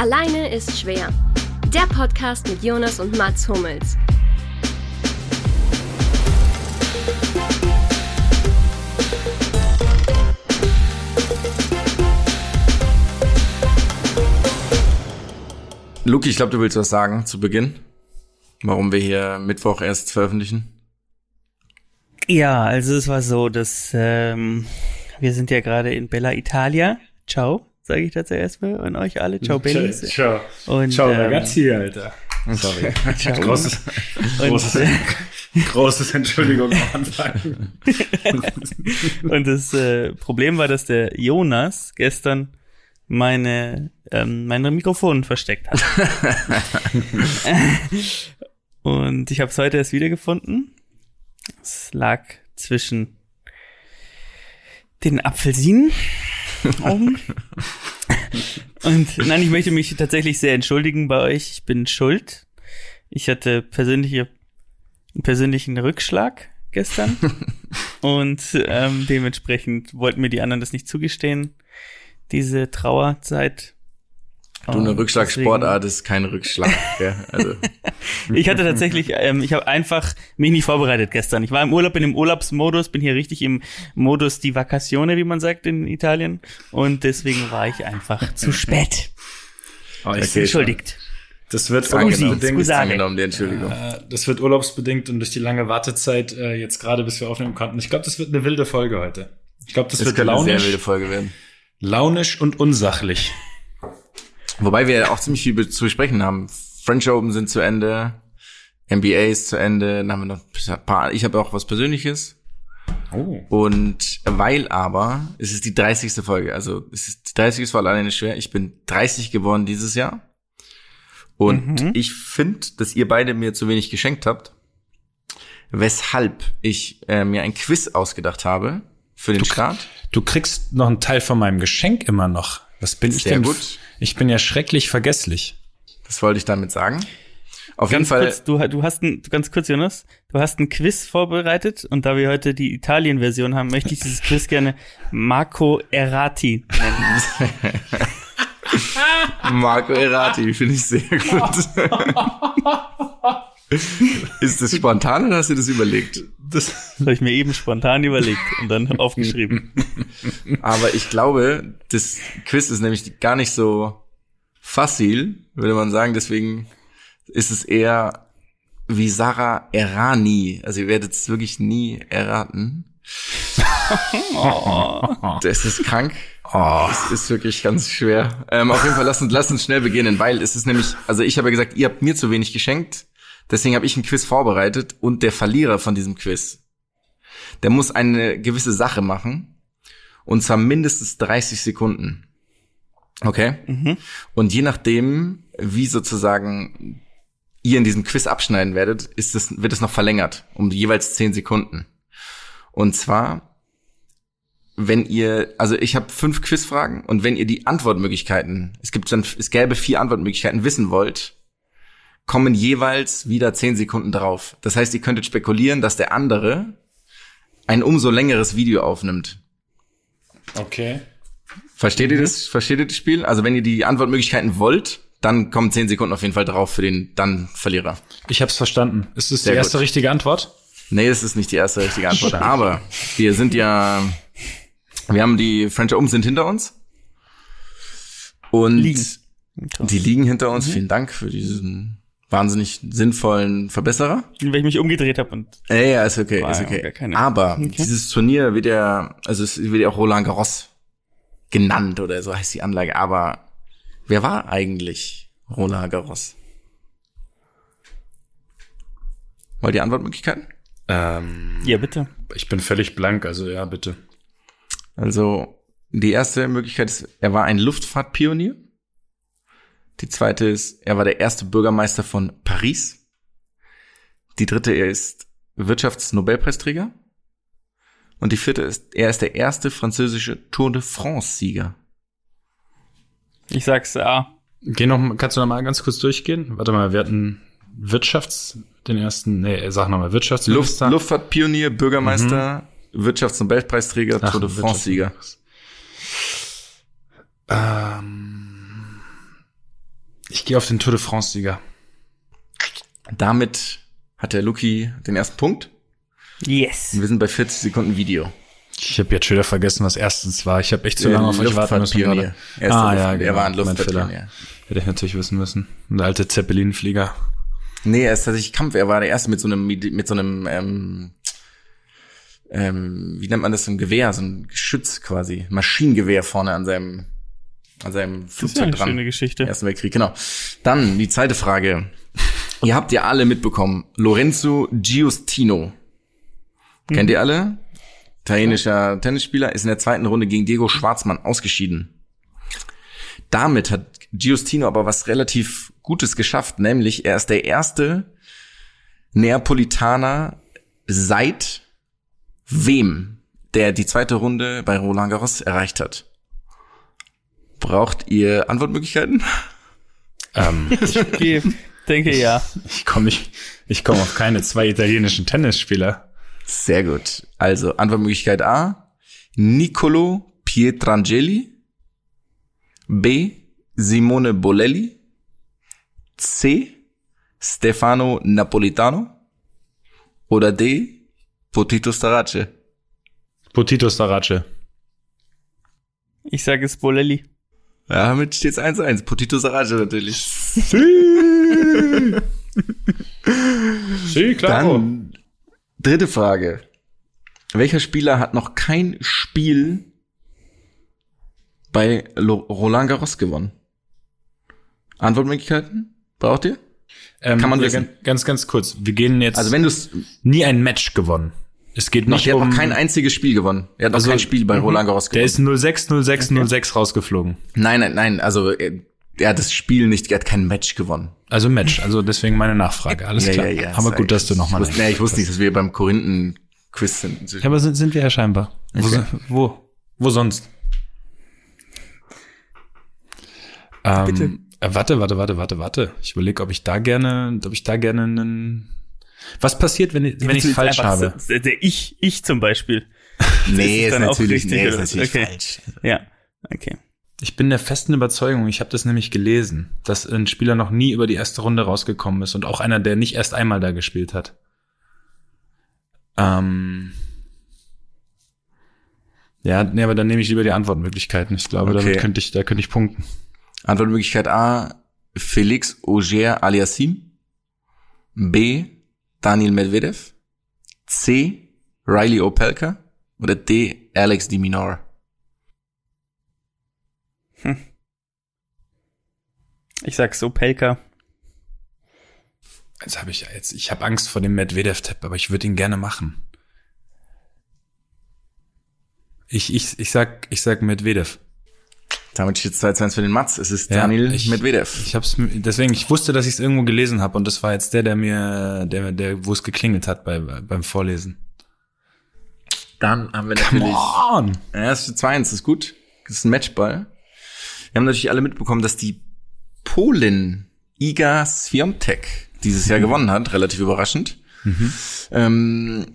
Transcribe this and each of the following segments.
Alleine ist schwer. Der Podcast mit Jonas und Mats Hummels. Luki, ich glaube, du willst was sagen zu Beginn. Warum wir hier Mittwoch erst veröffentlichen? Ja, also es war so, dass ähm, wir sind ja gerade in Bella Italia. Ciao, sage ich dazu erstmal an euch alle. Ciao, Bellis. Ciao. Und, Ciao, ähm, ragazzi, Alter. Sorry. Ciao. Großes, großes, Und, großes Entschuldigung am Anfang. Und das äh, Problem war, dass der Jonas gestern meine ähm, mein Mikrofon versteckt hat. Und ich habe es heute erst wiedergefunden. Es lag zwischen den Apfelsinen oben. Und nein, ich möchte mich tatsächlich sehr entschuldigen bei euch. Ich bin schuld. Ich hatte persönliche, einen persönlichen Rückschlag gestern. Und ähm, dementsprechend wollten mir die anderen das nicht zugestehen. Diese Trauerzeit. Du, eine Und Rückschlagsportart ist kein Rückschlag. ja, also, Ich hatte tatsächlich, ähm, ich habe einfach mich nicht vorbereitet gestern. Ich war im Urlaub, bin im Urlaubsmodus, bin hier richtig im Modus die Vacazione, wie man sagt in Italien. Und deswegen war ich einfach zu spät. Oh, ich Okay. Entschuldigt. Das wird Scusi. Sage. angenommen, die Entschuldigung. äh, das wird urlaubsbedingt und durch die lange Wartezeit äh, jetzt gerade, bis wir aufnehmen konnten. Ich glaube, das wird eine wilde Folge heute. Ich glaube, das, Das wird könnte eine sehr launisch, wilde Folge werden. launisch und unsachlich. Wobei wir auch ziemlich viel zu besprechen haben. French Open sind zu Ende, NBA ist zu Ende, dann haben wir noch ein paar, ich habe auch was Persönliches. Oh. Und weil aber, es ist die 30. Folge, also es ist die 30. ist für alleine schwer. Ich bin 30 geworden dieses Jahr. Und Mhm. ich finde, dass ihr beide mir zu wenig geschenkt habt. Weshalb ich äh, mir ein Quiz ausgedacht habe für den Start. Du kriegst noch einen Teil von meinem Geschenk immer noch. Was bin ich Sehr denn? gut. Ich bin ja schrecklich vergesslich. Das wollte ich damit sagen. Auf Ganz jeden Fall. kurz, du, du hast ein, ganz kurz, Jonas, du hast ein Quiz vorbereitet und da wir heute die Italien-Version haben, möchte ich dieses Quiz gerne Marco Errati nennen. Marco Errati, finde ich sehr gut. ist das spontan oder hast du das überlegt? Das, habe ich mir eben spontan überlegt und dann aufgeschrieben. Aber ich glaube, das Quiz ist nämlich gar nicht so facil, würde man sagen. Deswegen ist es eher wie Sarah Errani. Also ihr werdet es wirklich nie erraten. Das ist krank. Das ist wirklich ganz schwer. Ähm, auf jeden Fall, lasst uns, lasst uns schnell beginnen, weil es ist nämlich, also ich habe ja gesagt, ihr habt mir zu wenig geschenkt. Deswegen habe ich ein Quiz vorbereitet und der Verlierer von diesem Quiz, der muss eine gewisse Sache machen. Und zwar mindestens 30 Sekunden. Okay? Und je nachdem, wie sozusagen ihr in diesem Quiz abschneiden werdet, ist es, wird es noch verlängert um jeweils 10 Sekunden. Und zwar, wenn ihr, also ich habe fünf Quizfragen und wenn ihr die Antwortmöglichkeiten, es gibt dann, es gäbe vier Antwortmöglichkeiten wissen wollt, kommen jeweils wieder 10 Sekunden drauf. Das heißt, ihr könntet spekulieren, dass der andere ein umso längeres Video aufnimmt. okay. Versteht ihr das? Versteht ihr das Spiel? Also wenn ihr die Antwortmöglichkeiten wollt, dann kommen 10 Sekunden auf jeden Fall drauf für den dann Verlierer. Ich hab's verstanden. Ist das die erste gut. richtige Antwort? Nee, das ist nicht die erste richtige Antwort. Aber wir sind ja, wir haben die French Open sind hinter uns. Und Liegen. die liegen hinter uns. Vielen Dank für diesen wahnsinnig sinnvollen Verbesserer. Weil ich mich umgedreht habe und Ja, ja, ist okay, ist ja okay. Aber Okay. dieses Turnier wird ja, also es wird ja auch Roland Garros genannt oder so heißt die Anlage. Aber wer war eigentlich Roland Garros? Wollt ihr Antwortmöglichkeiten? Ähm, ja bitte. ich bin völlig blank, also ja, bitte. Also die erste Möglichkeit ist, er war ein Luftfahrtpionier. Die zweite ist, er war der erste Bürgermeister von Paris. Die dritte, er ist Wirtschaftsnobelpreisträger. Und die vierte ist, er ist der erste französische Tour de France-Sieger. Ich sag's A. Geh noch, mal- kannst du noch mal ganz kurz durchgehen? Warte mal, wir hatten Wirtschafts, den ersten, nee, sag noch mal, Luft, Wirtschaftsminister. Luftfahrtpionier, Bürgermeister, Wirtschaftsnobelpreisträger, Ach, Tour de France Sieger. Ähm, Ich gehe auf den Tour de France-Sieger. Damit hat der Luki den ersten Punkt. Yes. Und wir sind bei 40 Sekunden Video. Ich habe jetzt schon wieder vergessen, was erstens war. Ich habe echt zu lange auf euch warten müssen. Gerade. Er Ah, ja, Luft- er genau. war ein Luftfahrtpionier. Hätte ich natürlich wissen müssen. Und der alte Zeppelin-Flieger. Nee, er ist tatsächlich Kampf. Er war der erste mit so einem, mit so einem, ähm, ähm, wie nennt man das, so ein Gewehr, so ein Geschütz quasi, Maschinengewehr vorne an seinem, an seinem Das ist ja Flugzeug eine dran. schöne Geschichte. Ersten Weltkrieg, genau. Dann die zweite Frage. Ihr habt ja alle mitbekommen. Lorenzo Giustino. Kennt ihr alle? Italienischer Tennisspieler ist in der zweiten Runde gegen Diego Schwarzmann ausgeschieden. Damit hat Giustino aber was relativ Gutes geschafft, nämlich er ist der erste Neapolitaner seit wem, der die zweite Runde bei Roland Garros erreicht hat. Braucht ihr Antwortmöglichkeiten? Ähm, Ich denke ja. ich komme ich, ich komm auf keine zwei italienischen Tennisspieler. Sehr gut. Also Antwortmöglichkeit A, Nicolo Pietrangeli. B, Simone Bolelli. C, Stefano Napolitano. Oder D, Potito Starace. Potito Starace. Ich sage es Bolelli. Ja, damit steht's 1-1. Potito Starace natürlich. Sí, Dann dritte Frage. Welcher Spieler hat noch kein Spiel bei Roland Garros gewonnen? Antwortmöglichkeiten? Braucht ihr? Ähm, Kann man ja, wissen. Ganz, ganz, ganz kurz. Wir gehen jetzt Also wenn du es nie ein Match gewonnen. Es geht noch, nicht der hat um, noch kein einziges Spiel gewonnen. Er hat noch Also, kein Spiel bei Roland Garros der gewonnen. ist 06, 06, 06 rausgeflogen. Nein, nein, nein. Also er, er hat das Spiel nicht, er hat kein Match gewonnen. Also Match, also deswegen meine Nachfrage. Alles klar. Aber gut, dass du nochmal. Ich wusste, nee, ich wusste nicht, dass wir beim Korinthen-Quiz sind. Ja, aber sind, sind wir ja scheinbar. Wo, Okay. wo, wo sonst? Ähm, Bitte. Äh, warte, warte, warte, warte, warte. Ich überlege, ob ich da gerne, ob ich da gerne einen. Was passiert, wenn ich, wenn ich Jetzt falsch einfach habe? Der ich, ich zum Beispiel. Nee, ist ist dann auch natürlich, richtig, nee, ist natürlich Okay. falsch. Ja, okay. Ich bin der festen Überzeugung, ich habe das nämlich gelesen, dass ein Spieler noch nie über die erste Runde rausgekommen ist und auch einer, der nicht erst einmal da gespielt hat. Ähm. Ja, nee, aber dann nehme ich lieber die Antwortmöglichkeiten. Ich glaube, Okay. damit könnte ich, da könnte ich punkten. Antwortmöglichkeit A, Felix Auger Aliassim. B, Daniel Medvedev. C, Riley Opelka. Oder D, Alex de Minaur. Ich sag so, Pelka. Jetzt habe ich jetzt, ich habe Angst vor dem Medvedev-Tipp, aber ich würde ihn gerne machen. Ich, ich, ich sag, ich sag Medvedev. Damit steht 2 zu 1 für den Mats. Es ist Ja, Daniel ich- Medvedev. Ich hab's, deswegen, ich wusste, dass ich es irgendwo gelesen habe und das war jetzt der, der mir, der, der, wo es geklingelt hat bei, beim Vorlesen. Dann haben wir natürlich. on! Ja, es ist 2-1, das ist gut. Das ist ein Matchball. Wir haben natürlich alle mitbekommen, dass die Polin Iga Swiatek dieses Jahr gewonnen hat, relativ überraschend. Ähm,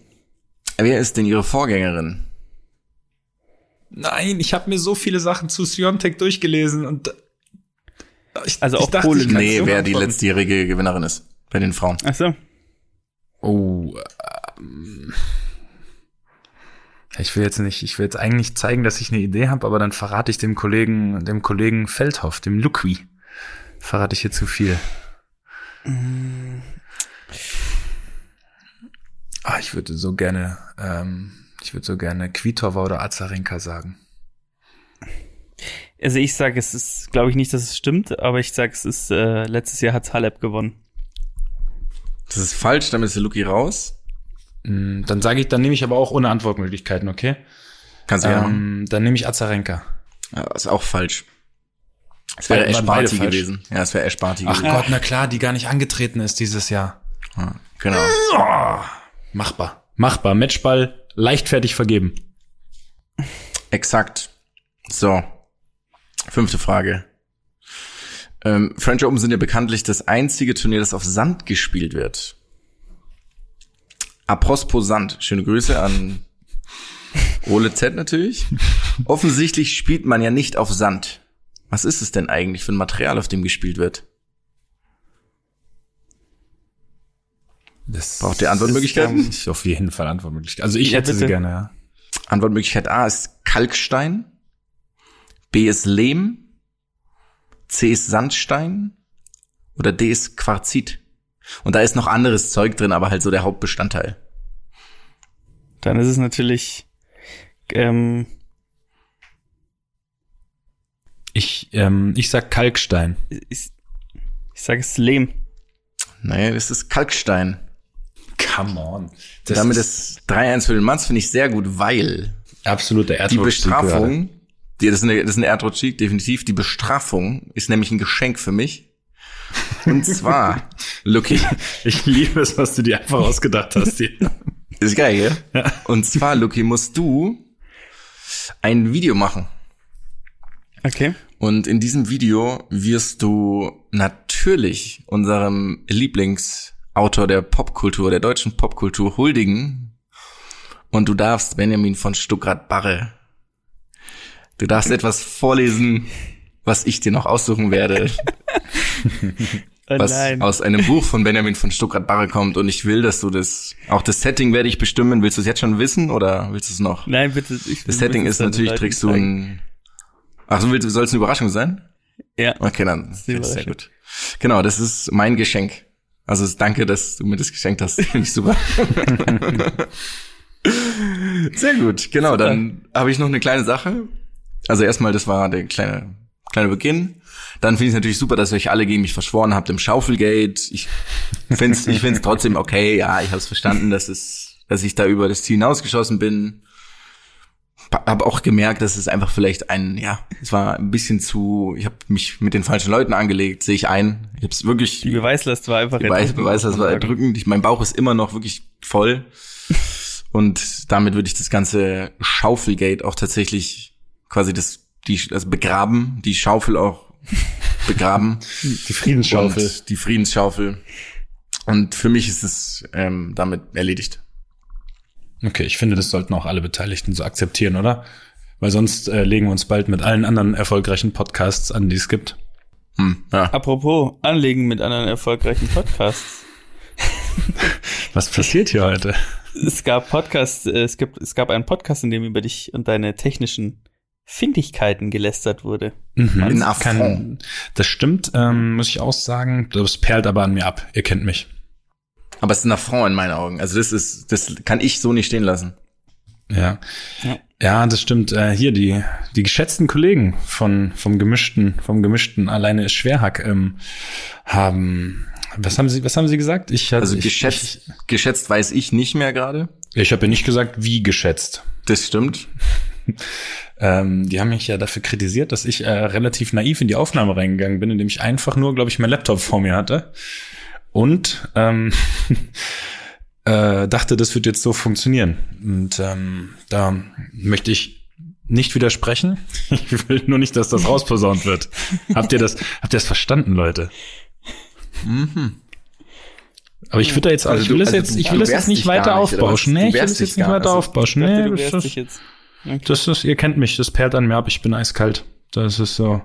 wer ist denn ihre Vorgängerin? Nein, ich habe mir so viele Sachen zu Siontek durchgelesen und ich, Also auch dachte, Polen. Nee, wer die letztjährige Gewinnerin ist bei den Frauen. Ach so. Oh, ähm, ich will jetzt nicht, ich will jetzt eigentlich zeigen, dass ich eine Idee habe, aber dann verrate ich dem Kollegen, dem Kollegen Feldhoff, dem Lukwi, verrate ich hier zu viel. Ah, ich würde so gerne, ähm, ich würde so gerne Kvitova oder Azarenka sagen. Also ich sage, es ist, glaube ich nicht, dass es stimmt, aber ich sage, es ist, äh, letztes Jahr hat Halep gewonnen. Das ist falsch, damit ist der Luki raus. Mm, Dann sage ich, dann nehme ich aber auch ohne Antwortmöglichkeiten, okay? Kannst du ja machen. Ähm, dann nehme ich Azarenka. Ja, ist auch falsch. Es wäre Ash Barty gewesen. Ja, es wäre Ash Barty Ach gewesen. Gott, na klar, die gar nicht angetreten ist dieses Jahr. Ja, genau. Machbar. Machbar. Matchball leichtfertig vergeben. Exakt. So. Fünfte Frage. Ähm, French Open sind ja bekanntlich das einzige Turnier, das auf Sand gespielt wird. Apropos Sand. Schöne Grüße an Ole Z natürlich. Offensichtlich spielt man ja nicht auf Sand. Was ist es denn eigentlich für ein Material, auf dem gespielt wird? Das Braucht ihr Antwortmöglichkeiten? ist auf jeden Fall Antwortmöglichkeiten. Also ich Ja, hätte sie bitte. gerne, ja. Antwortmöglichkeit A ist Kalkstein, B ist Lehm, C ist Sandstein oder D ist Quarzit. Und da ist noch anderes Zeug drin, aber halt so der Hauptbestandteil. Dann ist es natürlich ähm, Ich, ähm, ich sag Kalkstein. ich, ich sage es Lehm. Naja, das ist Kalkstein. Come on. Das Damit ist ist 3-1 für den Manns, finde ich sehr gut, weil absolut der die Erdrutsch. Bestrafung, die, das ist eine, das ist eine Erdrutschig, definitiv. Die Bestrafung ist nämlich ein Geschenk für mich. Und zwar, Lucky, Ich liebe es, was du dir einfach ausgedacht hast. hier. ist geil, gell? Ja. Und zwar, Lucky, musst du ein Video machen. Okay. Und in diesem Video wirst du natürlich unserem Lieblingsautor der Popkultur, der deutschen Popkultur huldigen. Und du darfst Benjamin von Stuckrad-Barre. Du darfst etwas vorlesen, was ich dir noch aussuchen werde, Oh was nein. aus einem Buch von Benjamin von Stuckrad-Barre kommt. Und ich will, dass du das, auch das Setting werde ich bestimmen. Willst du es jetzt schon wissen oder willst du es noch? Nein, bitte. Ich Das Setting ist natürlich, trägst du ein, ach so, willst, soll es eine Überraschung sein? Ja. Okay, dann ist sehr gut. Genau, das ist mein Geschenk. Also danke, dass du mir das geschenkt hast. Finde ich super. sehr gut. Genau, dann habe ich noch eine kleine Sache. Also erstmal, das war der kleine kleine Beginn. Dann finde ich es natürlich super, dass ihr euch alle gegen mich verschworen habt im Schaufelgate. Ich finde es ich find's trotzdem okay. Ja, ich habe es verstanden, dass es, dass ich da über das Ziel hinausgeschossen bin habe auch gemerkt, dass es einfach vielleicht ein, ja, es war ein bisschen zu, ich habe mich mit den falschen Leuten angelegt, sehe ich ein. Ich habe es wirklich, Die Beweislast war einfach Beweis, erdrückend, Beweis, das muss war erdrückend. Ich, mein Bauch ist immer noch wirklich voll. Und damit würde ich das ganze Schaufelgate auch tatsächlich quasi das, die, also begraben, die Schaufel auch begraben. Die Friedensschaufel. Und die Friedensschaufel. Und für mich ist es ähm, damit erledigt. Okay, ich finde, das sollten auch alle Beteiligten so akzeptieren, oder? Weil sonst äh, legen wir uns bald mit allen anderen erfolgreichen Podcasts an, die es gibt. Hm, ja. Apropos Anlegen mit anderen erfolgreichen Podcasts. Was passiert hier heute? Es gab Podcasts, äh, es gibt, es gab einen Podcast, in dem über dich und deine technischen Findigkeiten gelästert wurde. Mhm, In das Affront. das stimmt, ähm, muss ich auch sagen. Das perlt aber an mir ab. Ihr kennt mich. Aber es ist ein Affront in meinen Augen. Also das ist, das kann ich so nicht stehen lassen. Ja. Ja. Ja, das stimmt. Äh, hier die die geschätzten Kollegen von vom gemischten vom gemischten alleine ist Schwerhack ähm, haben was haben sie was haben sie gesagt? Ich hatte Also ich, geschätzt, geschätzt weiß ich nicht mehr gerade. Ich, ich habe ja nicht gesagt, wie geschätzt. Das stimmt. Ähm, die haben mich ja dafür kritisiert, dass ich äh, relativ naiv in die Aufnahme reingegangen bin, indem ich einfach nur, glaube ich, mein Laptop vor mir hatte und ähm, äh, dachte, das wird jetzt so funktionieren. Und ähm, da möchte ich nicht widersprechen. Ich will nur nicht, dass das rausposaunt wird. habt ihr das? Habt ihr das verstanden, Leute? Aber ich würde da jetzt, Also ich will du- das also jetzt, ich will das jetzt nicht weiter aufbauschen. Nee, ich will das jetzt nicht weiter also- aufbauschen. Nee, das ist, das ist, ihr kennt mich, das perlt an mir ab, ich bin eiskalt. Das ist so,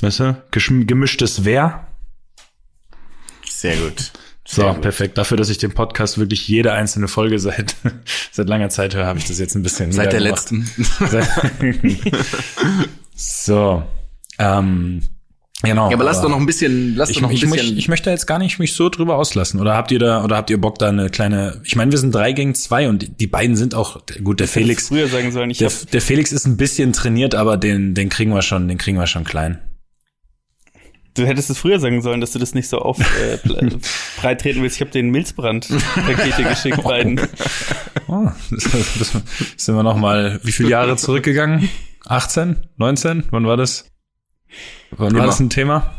weißt du, gemischtes Wehr. Sehr gut. So, Sehr gut. perfekt. Dafür, dass ich den Podcast wirklich jede einzelne Folge seit, seit langer Zeit höre, habe ich das jetzt ein bisschen Seit der niedergemacht. letzten. so, ähm, genau. Ja, aber lass doch noch ein bisschen, lass ich, doch noch ein ich, bisschen. möcht- ich möchte jetzt gar nicht mich so drüber auslassen. Oder habt ihr da, oder habt ihr Bock da eine kleine, ich meine, wir sind drei gegen zwei und die, die beiden sind auch, gut, der Felix, früher sagen sollen, ich der, hab, der Felix ist ein bisschen trainiert, aber den, den kriegen wir schon, den kriegen wir schon klein. Du hättest es früher sagen sollen, dass du das nicht so auf äh, ble- breit treten willst. Ich habe den Milzbrand-Pakete geschickt beiden. Oh, das, das, sind wir noch mal, wie viele Jahre zurückgegangen? 18? 19? Wann war das? Wann war Immer. das ein Thema?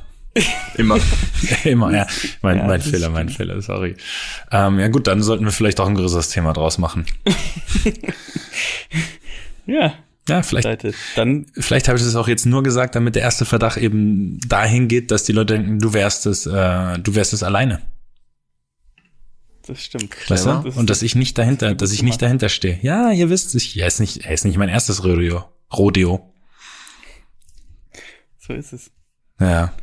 Immer. Immer, ja. Mein, Ja, mein das Fehler, mein Fehler, sorry. Ähm, ja gut, dann sollten wir vielleicht auch ein größeres Thema draus machen. Ja, Ja, vielleicht, Seite. Dann vielleicht habe ich das auch jetzt nur gesagt, damit der erste Verdacht eben dahin geht, dass die Leute denken, du wärst es, äh, du wärst es alleine. das stimmt. Weißt du? Das Und dass ich nicht dahinter, dass ich nicht dahinter stehe. Ja, ihr wisst, ich, er ist nicht, er ist nicht mein erstes Rodeo. Rodeo. So ist es. Ja.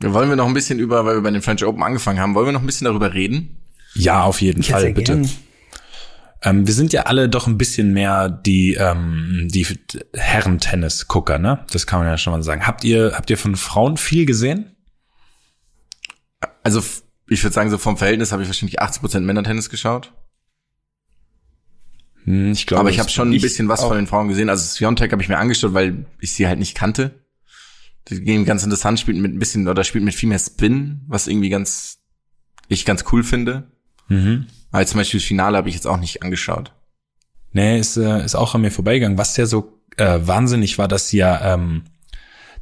Wollen wir noch ein bisschen über, weil wir bei den French Open angefangen haben, wollen wir noch ein bisschen darüber reden? Ja, auf jeden Ja, Fall, bitte. gern. Ähm, wir sind ja alle doch ein bisschen mehr die, ähm, die Herren-Tennis-Gucker, ne? Das kann man ja schon mal sagen. Habt ihr, habt ihr von Frauen viel gesehen? Also ich würde sagen, so vom Verhältnis habe ich wahrscheinlich 80% Männertennis geschaut. Hm, Ich glaube, Aber ich habe schon ein bisschen was von den Frauen gesehen. Also Sviontek habe ich mir angeschaut, weil ich sie halt nicht kannte. Die Game ganz interessant, spielt mit ein bisschen oder spielt mit viel mehr Spin, was irgendwie ganz ich ganz cool finde. Mhm. Aber zum Beispiel das Finale habe ich jetzt auch nicht angeschaut. Nee, ist, äh, ist auch an mir vorbeigegangen. Was ja so äh, wahnsinnig war, dass sie ja, ähm,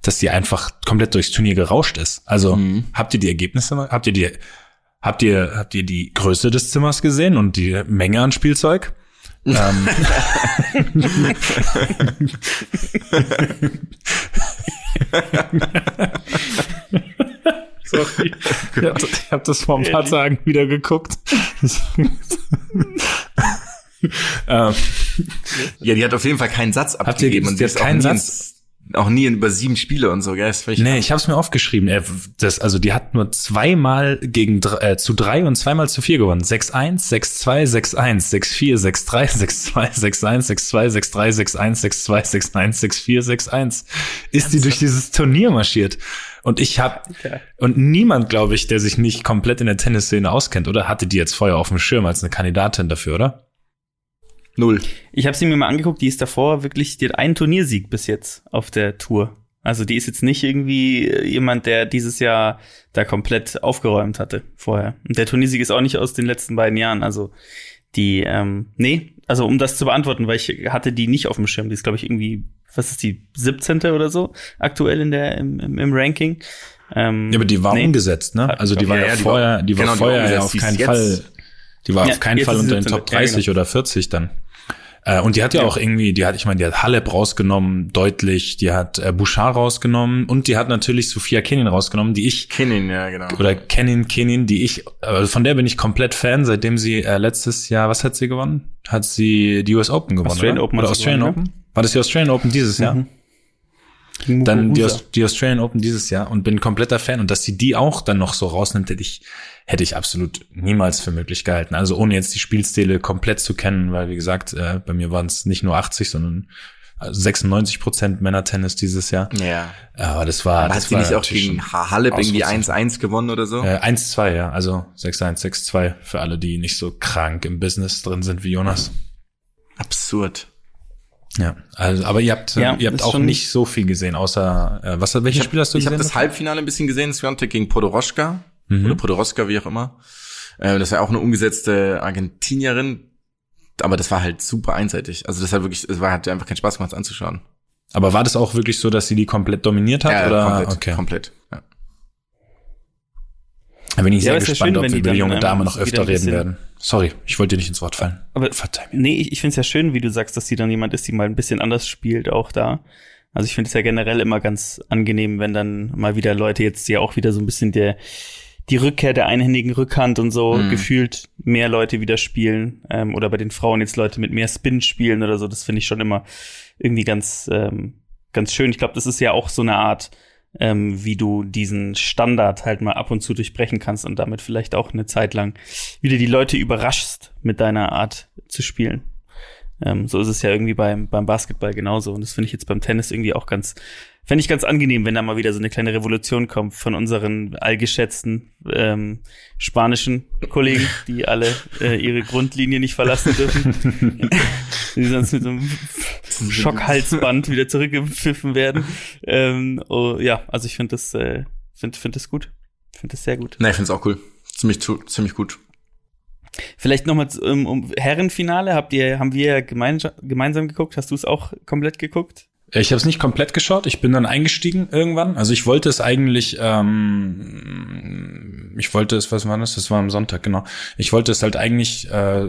dass sie einfach komplett durchs Turnier gerauscht ist. Also Mhm. habt ihr die Ergebnisse? Habt ihr die, habt ihr, habt ihr die Größe des Zimmers gesehen und die Menge an Spielzeug? ähm, Sorry. Ich hab, ich hab das vor ein paar Tagen wieder geguckt. ähm, Ja, die hat auf jeden Fall keinen Satz ihr- abgegeben. die und die ist keinen nie Satz? Auch nie in über sieben Spiele und so, gell? Das Nee, ich habe es mir aufgeschrieben. Das, also die hat nur zweimal gegen äh, zu drei und zweimal zu vier gewonnen. 6-1, 6-2, 6-1, 6-4, 6-3, 6-2, 6-1, 6-2, 6-3, 6-1, 6-2, 6-1, 6-4, 6-1. Ist die durch dieses Turnier marschiert. Und ich habe und niemand, glaube ich, der sich nicht komplett in der Tennisszene auskennt, oder hatte die jetzt vorher auf dem Schirm als eine Kandidatin dafür, oder? Null. Ich habe sie mir mal angeguckt, die ist davor wirklich, die hat einen Turniersieg bis jetzt auf der Tour. Also die ist jetzt nicht irgendwie jemand, der dieses Jahr da komplett aufgeräumt hatte vorher. Und der Turniersieg ist auch nicht aus den letzten beiden Jahren. Also die, ähm, nee, also um das zu beantworten, weil ich hatte die nicht auf dem Schirm. Die ist, glaube ich, irgendwie, was ist die, 17. oder so aktuell in der, im, im, im Ranking. Ähm, Ja, aber die war nee. umgesetzt, ne? Also die war Ja, ja, ja, die vorher, die war genau, die vorher ja umgesetzt. auf Die keinen Fall, die war Ja, auf keinen Fall unter den 17, Top ja, 30 genau. oder 40 dann. Äh, und die hat ja, Ja. auch irgendwie, die hat, ich meine, die hat Halep rausgenommen, deutlich, die hat äh, Bouchard rausgenommen und die hat natürlich Sophia Kenin rausgenommen, die ich Kennen, ja, genau. oder Kenin Kenin, die ich, äh, von der bin ich komplett Fan, seitdem sie äh, letztes Jahr, was hat sie gewonnen? Hat sie die US Open gewonnen, Australian oder? Open hat oder sie Australian gewonnen, Open? War das die Australian Open dieses Jahr? Mhm. Dann die, die Australian Open dieses Jahr und bin kompletter Fan. Und dass sie die auch dann noch so rausnimmt, hätte ich, hätte ich absolut niemals für möglich gehalten. Also ohne jetzt die Spielstile komplett zu kennen, weil wie gesagt, äh, bei mir waren es nicht nur 80, sondern 96 Prozent Männertennis dieses Jahr. Ja. Aber das war, Aber das hat war nicht auch gegen schon Ha- Halep irgendwie Ausrufezeichen. 1-1 gewonnen oder so? Äh, 1-2, ja. Also 6-1, 6-2 für alle, die nicht so krank im Business drin sind wie Jonas. Absurd. Ja, also, aber ihr habt, äh, Ja, ihr habt auch nicht so viel gesehen, außer, äh, was, welches Spiel hast du ich gesehen? habe das? Halbfinale ein bisschen gesehen, Sviontek gegen Podoroschka. Mhm. Oder Podoroska, wie auch immer. Äh, das war auch eine umgesetzte Argentinierin. Aber das war halt super einseitig. Also das hat wirklich, es war, hat einfach keinen Spaß gemacht, das anzuschauen. Aber war das auch wirklich so, dass sie die komplett dominiert hat? oder? komplett. Okay. komplett ja. Da bin ich Ja, sehr ja gespannt, schön, ob wenn wir die über die junge ähm, Dame noch öfter reden werden. Sorry, ich wollte dir nicht ins Wort fallen. Aber Verzeih mir. Nee, ich, ich finde es ja schön, wie du sagst, dass sie dann jemand ist, die mal ein bisschen anders spielt, auch da. Also ich finde es ja generell immer ganz angenehm, wenn dann mal wieder Leute jetzt ja auch wieder so ein bisschen der die Rückkehr der einhändigen Rückhand und so Mhm. gefühlt mehr Leute wieder spielen ähm, oder bei den Frauen jetzt Leute mit mehr Spin spielen oder so. Das finde ich schon immer irgendwie ganz ähm, ganz schön. Ich glaube, das ist ja auch so eine Art, ähm, wie du diesen Standard halt mal ab und zu durchbrechen kannst und damit vielleicht auch eine Zeit lang wieder die Leute überraschst mit deiner Art zu spielen. Ähm, so ist es ja irgendwie beim, beim Basketball genauso. Und das finde ich jetzt beim Tennis irgendwie auch ganz, fände ich ganz angenehm, wenn da mal wieder so eine kleine Revolution kommt von unseren allgeschätzten ähm, spanischen Kollegen, die alle äh, ihre Grundlinie nicht verlassen dürfen. die sonst mit so einem Schockhalsband wieder zurückgepfiffen werden. Ähm, oh, ja, also ich finde das, äh, finde find das gut. Finde das sehr gut. Nee, ich find's auch cool. Ziemlich, zu- ziemlich gut. Vielleicht nochmal um, um Herrenfinale. Habt ihr, haben wir ja gemeinsam, gemeinsam geguckt? Hast du es auch komplett geguckt? Ich habe es nicht komplett geschaut. Ich bin dann eingestiegen irgendwann. Also ich wollte es eigentlich, ähm, ich wollte es, was war das? Das war am Sonntag, genau. Ich wollte es halt eigentlich äh,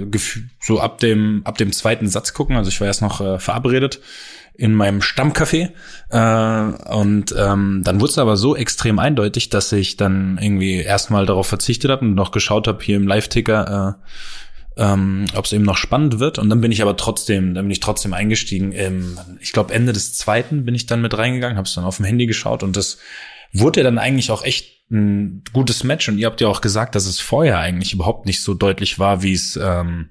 so ab dem ab dem zweiten Satz gucken. Also ich war erst noch äh, verabredet in meinem Stammcafé äh, und ähm, dann wurde es aber so extrem eindeutig, dass ich dann irgendwie erstmal darauf verzichtet habe und noch geschaut habe hier im Live-Ticker. Äh, ähm, ob es eben noch spannend wird. Und dann bin ich aber trotzdem, dann bin ich trotzdem eingestiegen. Ähm, ich glaube, Ende des zweiten bin ich dann mit reingegangen, habe es dann auf dem Handy geschaut und das wurde dann eigentlich auch echt ein gutes Match und ihr habt ja auch gesagt, dass es vorher eigentlich überhaupt nicht so deutlich war, wie es ähm,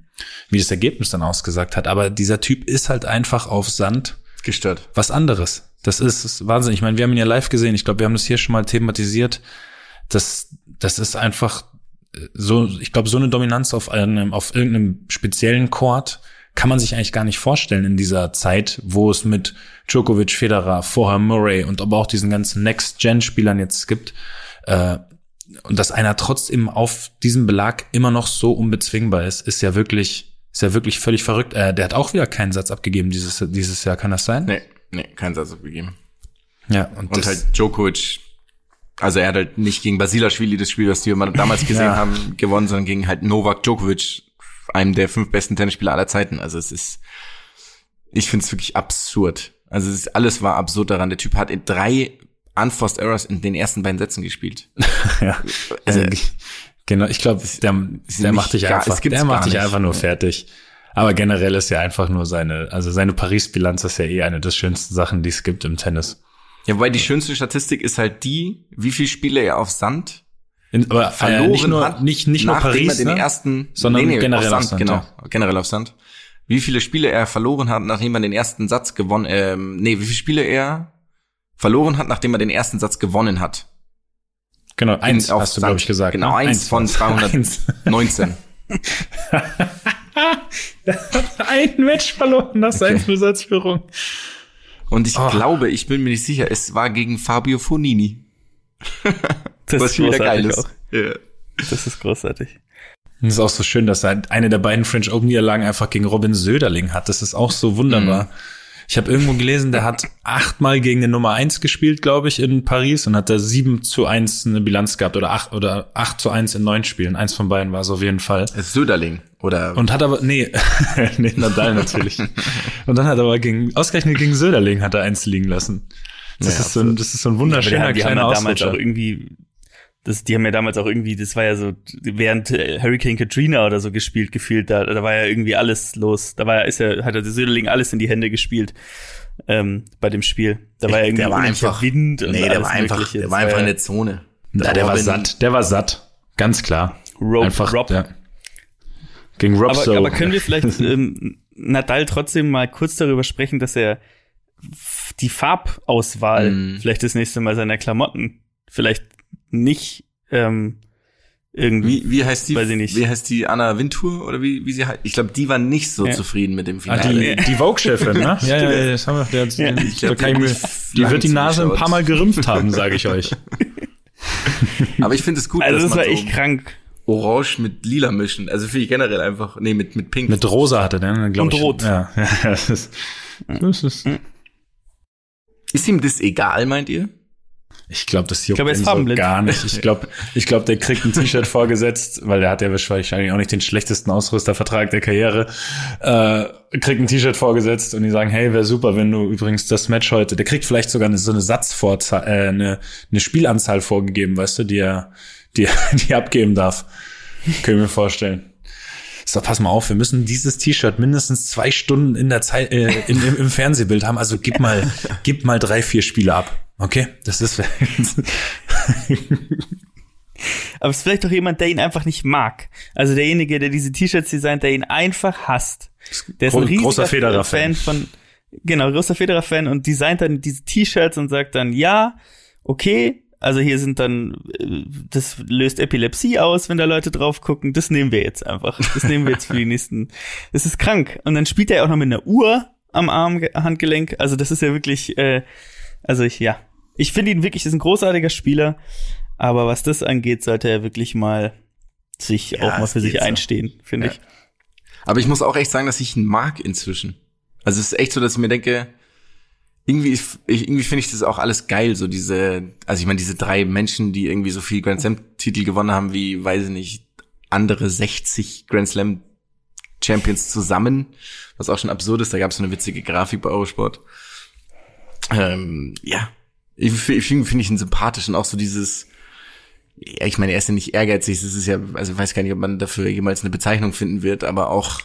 wie das Ergebnis dann ausgesagt hat. Aber dieser Typ ist halt einfach auf Sand Gestört. was anderes. Das ist, ist Wahnsinn. Ich meine, wir haben ihn ja live gesehen. Ich glaube, wir haben das hier schon mal thematisiert. Das, das ist einfach so, ich glaube, so eine Dominanz auf einem, auf irgendeinem speziellen Chord kann man sich eigentlich gar nicht vorstellen in dieser Zeit, wo es mit Djokovic, Federer, vorher Murray und aber auch diesen ganzen Next-Gen-Spielern jetzt gibt. Äh, und dass einer trotzdem auf diesem Belag immer noch so unbezwingbar ist, ist ja wirklich, ist ja wirklich völlig verrückt. Äh, der hat auch wieder keinen Satz abgegeben dieses, dieses Jahr, kann das sein? Nee, nee, kein Satz abgegeben. Ja, und, Und halt Djokovic, also er hat halt nicht gegen Basilashvili das Spiel, was wir mal damals gesehen Ja. haben, gewonnen, sondern gegen halt Novak Djokovic, einem der fünf besten Tennisspieler aller Zeiten. Also es ist, ich finde es wirklich absurd. Also ist, alles war absurd daran. Der Typ hat in drei Unforced Errors in den ersten beiden Sätzen gespielt. ja. Also- Äh, genau, ich glaube, der, der macht dich gar- einfach, der macht dich einfach nur fertig. Aber generell ist ja einfach nur seine, also seine Paris-Bilanz ist ja eh eine der schönsten Sachen, die es gibt im Tennis. Ja, wobei die schönste Statistik ist halt die, wie viele Spiele er auf Sand In, aber verloren äh, nicht nur, hat, nicht, nicht nur nachdem Paris, er den ne? ersten, sondern generell auf auf Sand, Sand, genau, ja. generell auf Sand. Wie viele Spiele er verloren hat, nachdem er den ersten Satz gewonnen, ähm, nee, wie viele Spiele er verloren hat, nachdem er den ersten Satz gewonnen hat. Genau, eins auf hast du, Sand. glaube ich, gesagt. Genau, ne? eins von war's. 200. Eins. 19. Ein Match verloren nach Okay. 1 Satzführung. Und ich Oh. glaube, ich bin mir nicht sicher, es war gegen Fabio Fonini. Das Was ist wieder geil großartig ist. auch. Das ist großartig. Und es ist auch so schön, dass er eine der beiden French Open Niederlagen einfach gegen Robin Söderling hat. Das ist auch so wunderbar. Ich habe irgendwo gelesen, der hat achtmal gegen den Nummer eins gespielt, glaube ich, in Paris und hat da sieben zu eins eine Bilanz gehabt oder acht oder acht zu eins in neun Spielen. Eins von beiden war es auf jeden Fall. Ist Söderling. Oder Und hat aber, nee, nee, Nadal natürlich. Und dann hat er aber gegen, ausgerechnet gegen Söderling hat er eins liegen lassen. Das, Ja, ist, so ein, das ist so ein wunderschöner Aber die, haben kleiner ja damals auch irgendwie, das, die haben ja damals auch irgendwie, das war ja so, während äh, Hurricane Katrina oder so gespielt, gefühlt, da, da war ja irgendwie alles los. Da war ja, ist ja, hat der Söderling alles in die Hände gespielt, ähm, bei dem Spiel. Da war ja irgendwie der war einfach, Wind und nee, der war einfach, Mögliche. der war einfach in der Zone. Ja, der war satt, der war satt. Ganz klar. Rob, Einfach, Rob. ja. Gegen Rob Aber, so. aber können wir vielleicht ähm, Nadal trotzdem mal kurz darüber sprechen, dass er die Farbauswahl Mhm. vielleicht das nächste Mal seiner Klamotten vielleicht nicht ähm, irgendwie. Wie, wie heißt die? Weiß ich nicht. Wie heißt die Anna Wintour oder wie, wie sie heißt? Ich glaube, die war nicht so Ja. zufrieden mit dem Ah, Finale. die, die Vogue-Chefin, ne? ja, ja, ja, das haben wir. Der, Ja. die, Ich glaub, kann die die wird die Nase ein paar Mal gerümpft haben, sage ich euch. Aber ich finde es gut, Also dass das man war so echt krank. Orange mit Lila mischen. Also finde ich generell einfach, nee, mit, mit Pink. Mit Rosa hatte der, ne, glaube Und ich. Rot. Ja, ja, das ist, das ist, Ist ihm das egal, meint ihr? Ich glaube, das juckt glaub, er ist so gar nicht. Ich glaube, ich glaube, der kriegt ein T-Shirt vorgesetzt, weil der hat ja wahrscheinlich auch nicht den schlechtesten Ausrüstervertrag der Karriere. Äh, kriegt ein T-Shirt vorgesetzt und die sagen, hey, wäre super, wenn du übrigens das Match heute, der kriegt vielleicht sogar eine, so eine Satzvorzahl, äh, eine, eine Spielanzahl vorgegeben, weißt du, die er, die, die abgeben darf. Können wir vorstellen. So, pass mal auf, wir müssen dieses T-Shirt mindestens zwei Stunden in der Zeit, äh, in, im, im Fernsehbild haben. Also gib mal, gib mal drei, vier Spiele ab. Okay? Das ist, Aber es ist vielleicht doch jemand, der ihn einfach nicht mag. Also derjenige, der diese T-Shirts designt, der ihn einfach hasst. Der ist ein riesiger großer Federer-Fan. von, genau, großer Federer-Fan und designt dann diese T-Shirts und sagt dann, ja, okay, also hier sind dann, äh, das löst Epilepsie aus, wenn da Leute drauf gucken. Das nehmen wir jetzt einfach. Das nehmen wir jetzt für die nächsten. Das ist krank. Und dann spielt er ja auch noch mit einer Uhr am Arm, Handgelenk. Also das ist ja wirklich, äh, also ich, ja. Ich finde ihn wirklich, ist ein großartiger Spieler. Aber was das angeht, sollte er wirklich mal sich Ja, auch mal für sich so. einstehen, finde Ja. ich. Aber ich muss auch echt sagen, dass ich ihn mag inzwischen. Also es ist echt so, dass ich mir denke, irgendwie, ich, irgendwie finde ich das auch alles geil, so diese, also ich meine, diese drei Menschen, die irgendwie so viel Grand Slam Titel gewonnen haben, wie, weiß ich nicht, andere 60 Grand Slam Champions zusammen, was auch schon absurd ist, da gab es so eine witzige Grafik bei Eurosport. Ähm, ja, ich, finde find ich ihn sympathisch und auch so dieses, ja, ich meine, er ist ja nicht ehrgeizig, das ist ja, also ich weiß gar nicht, ob man dafür jemals eine Bezeichnung finden wird, aber auch,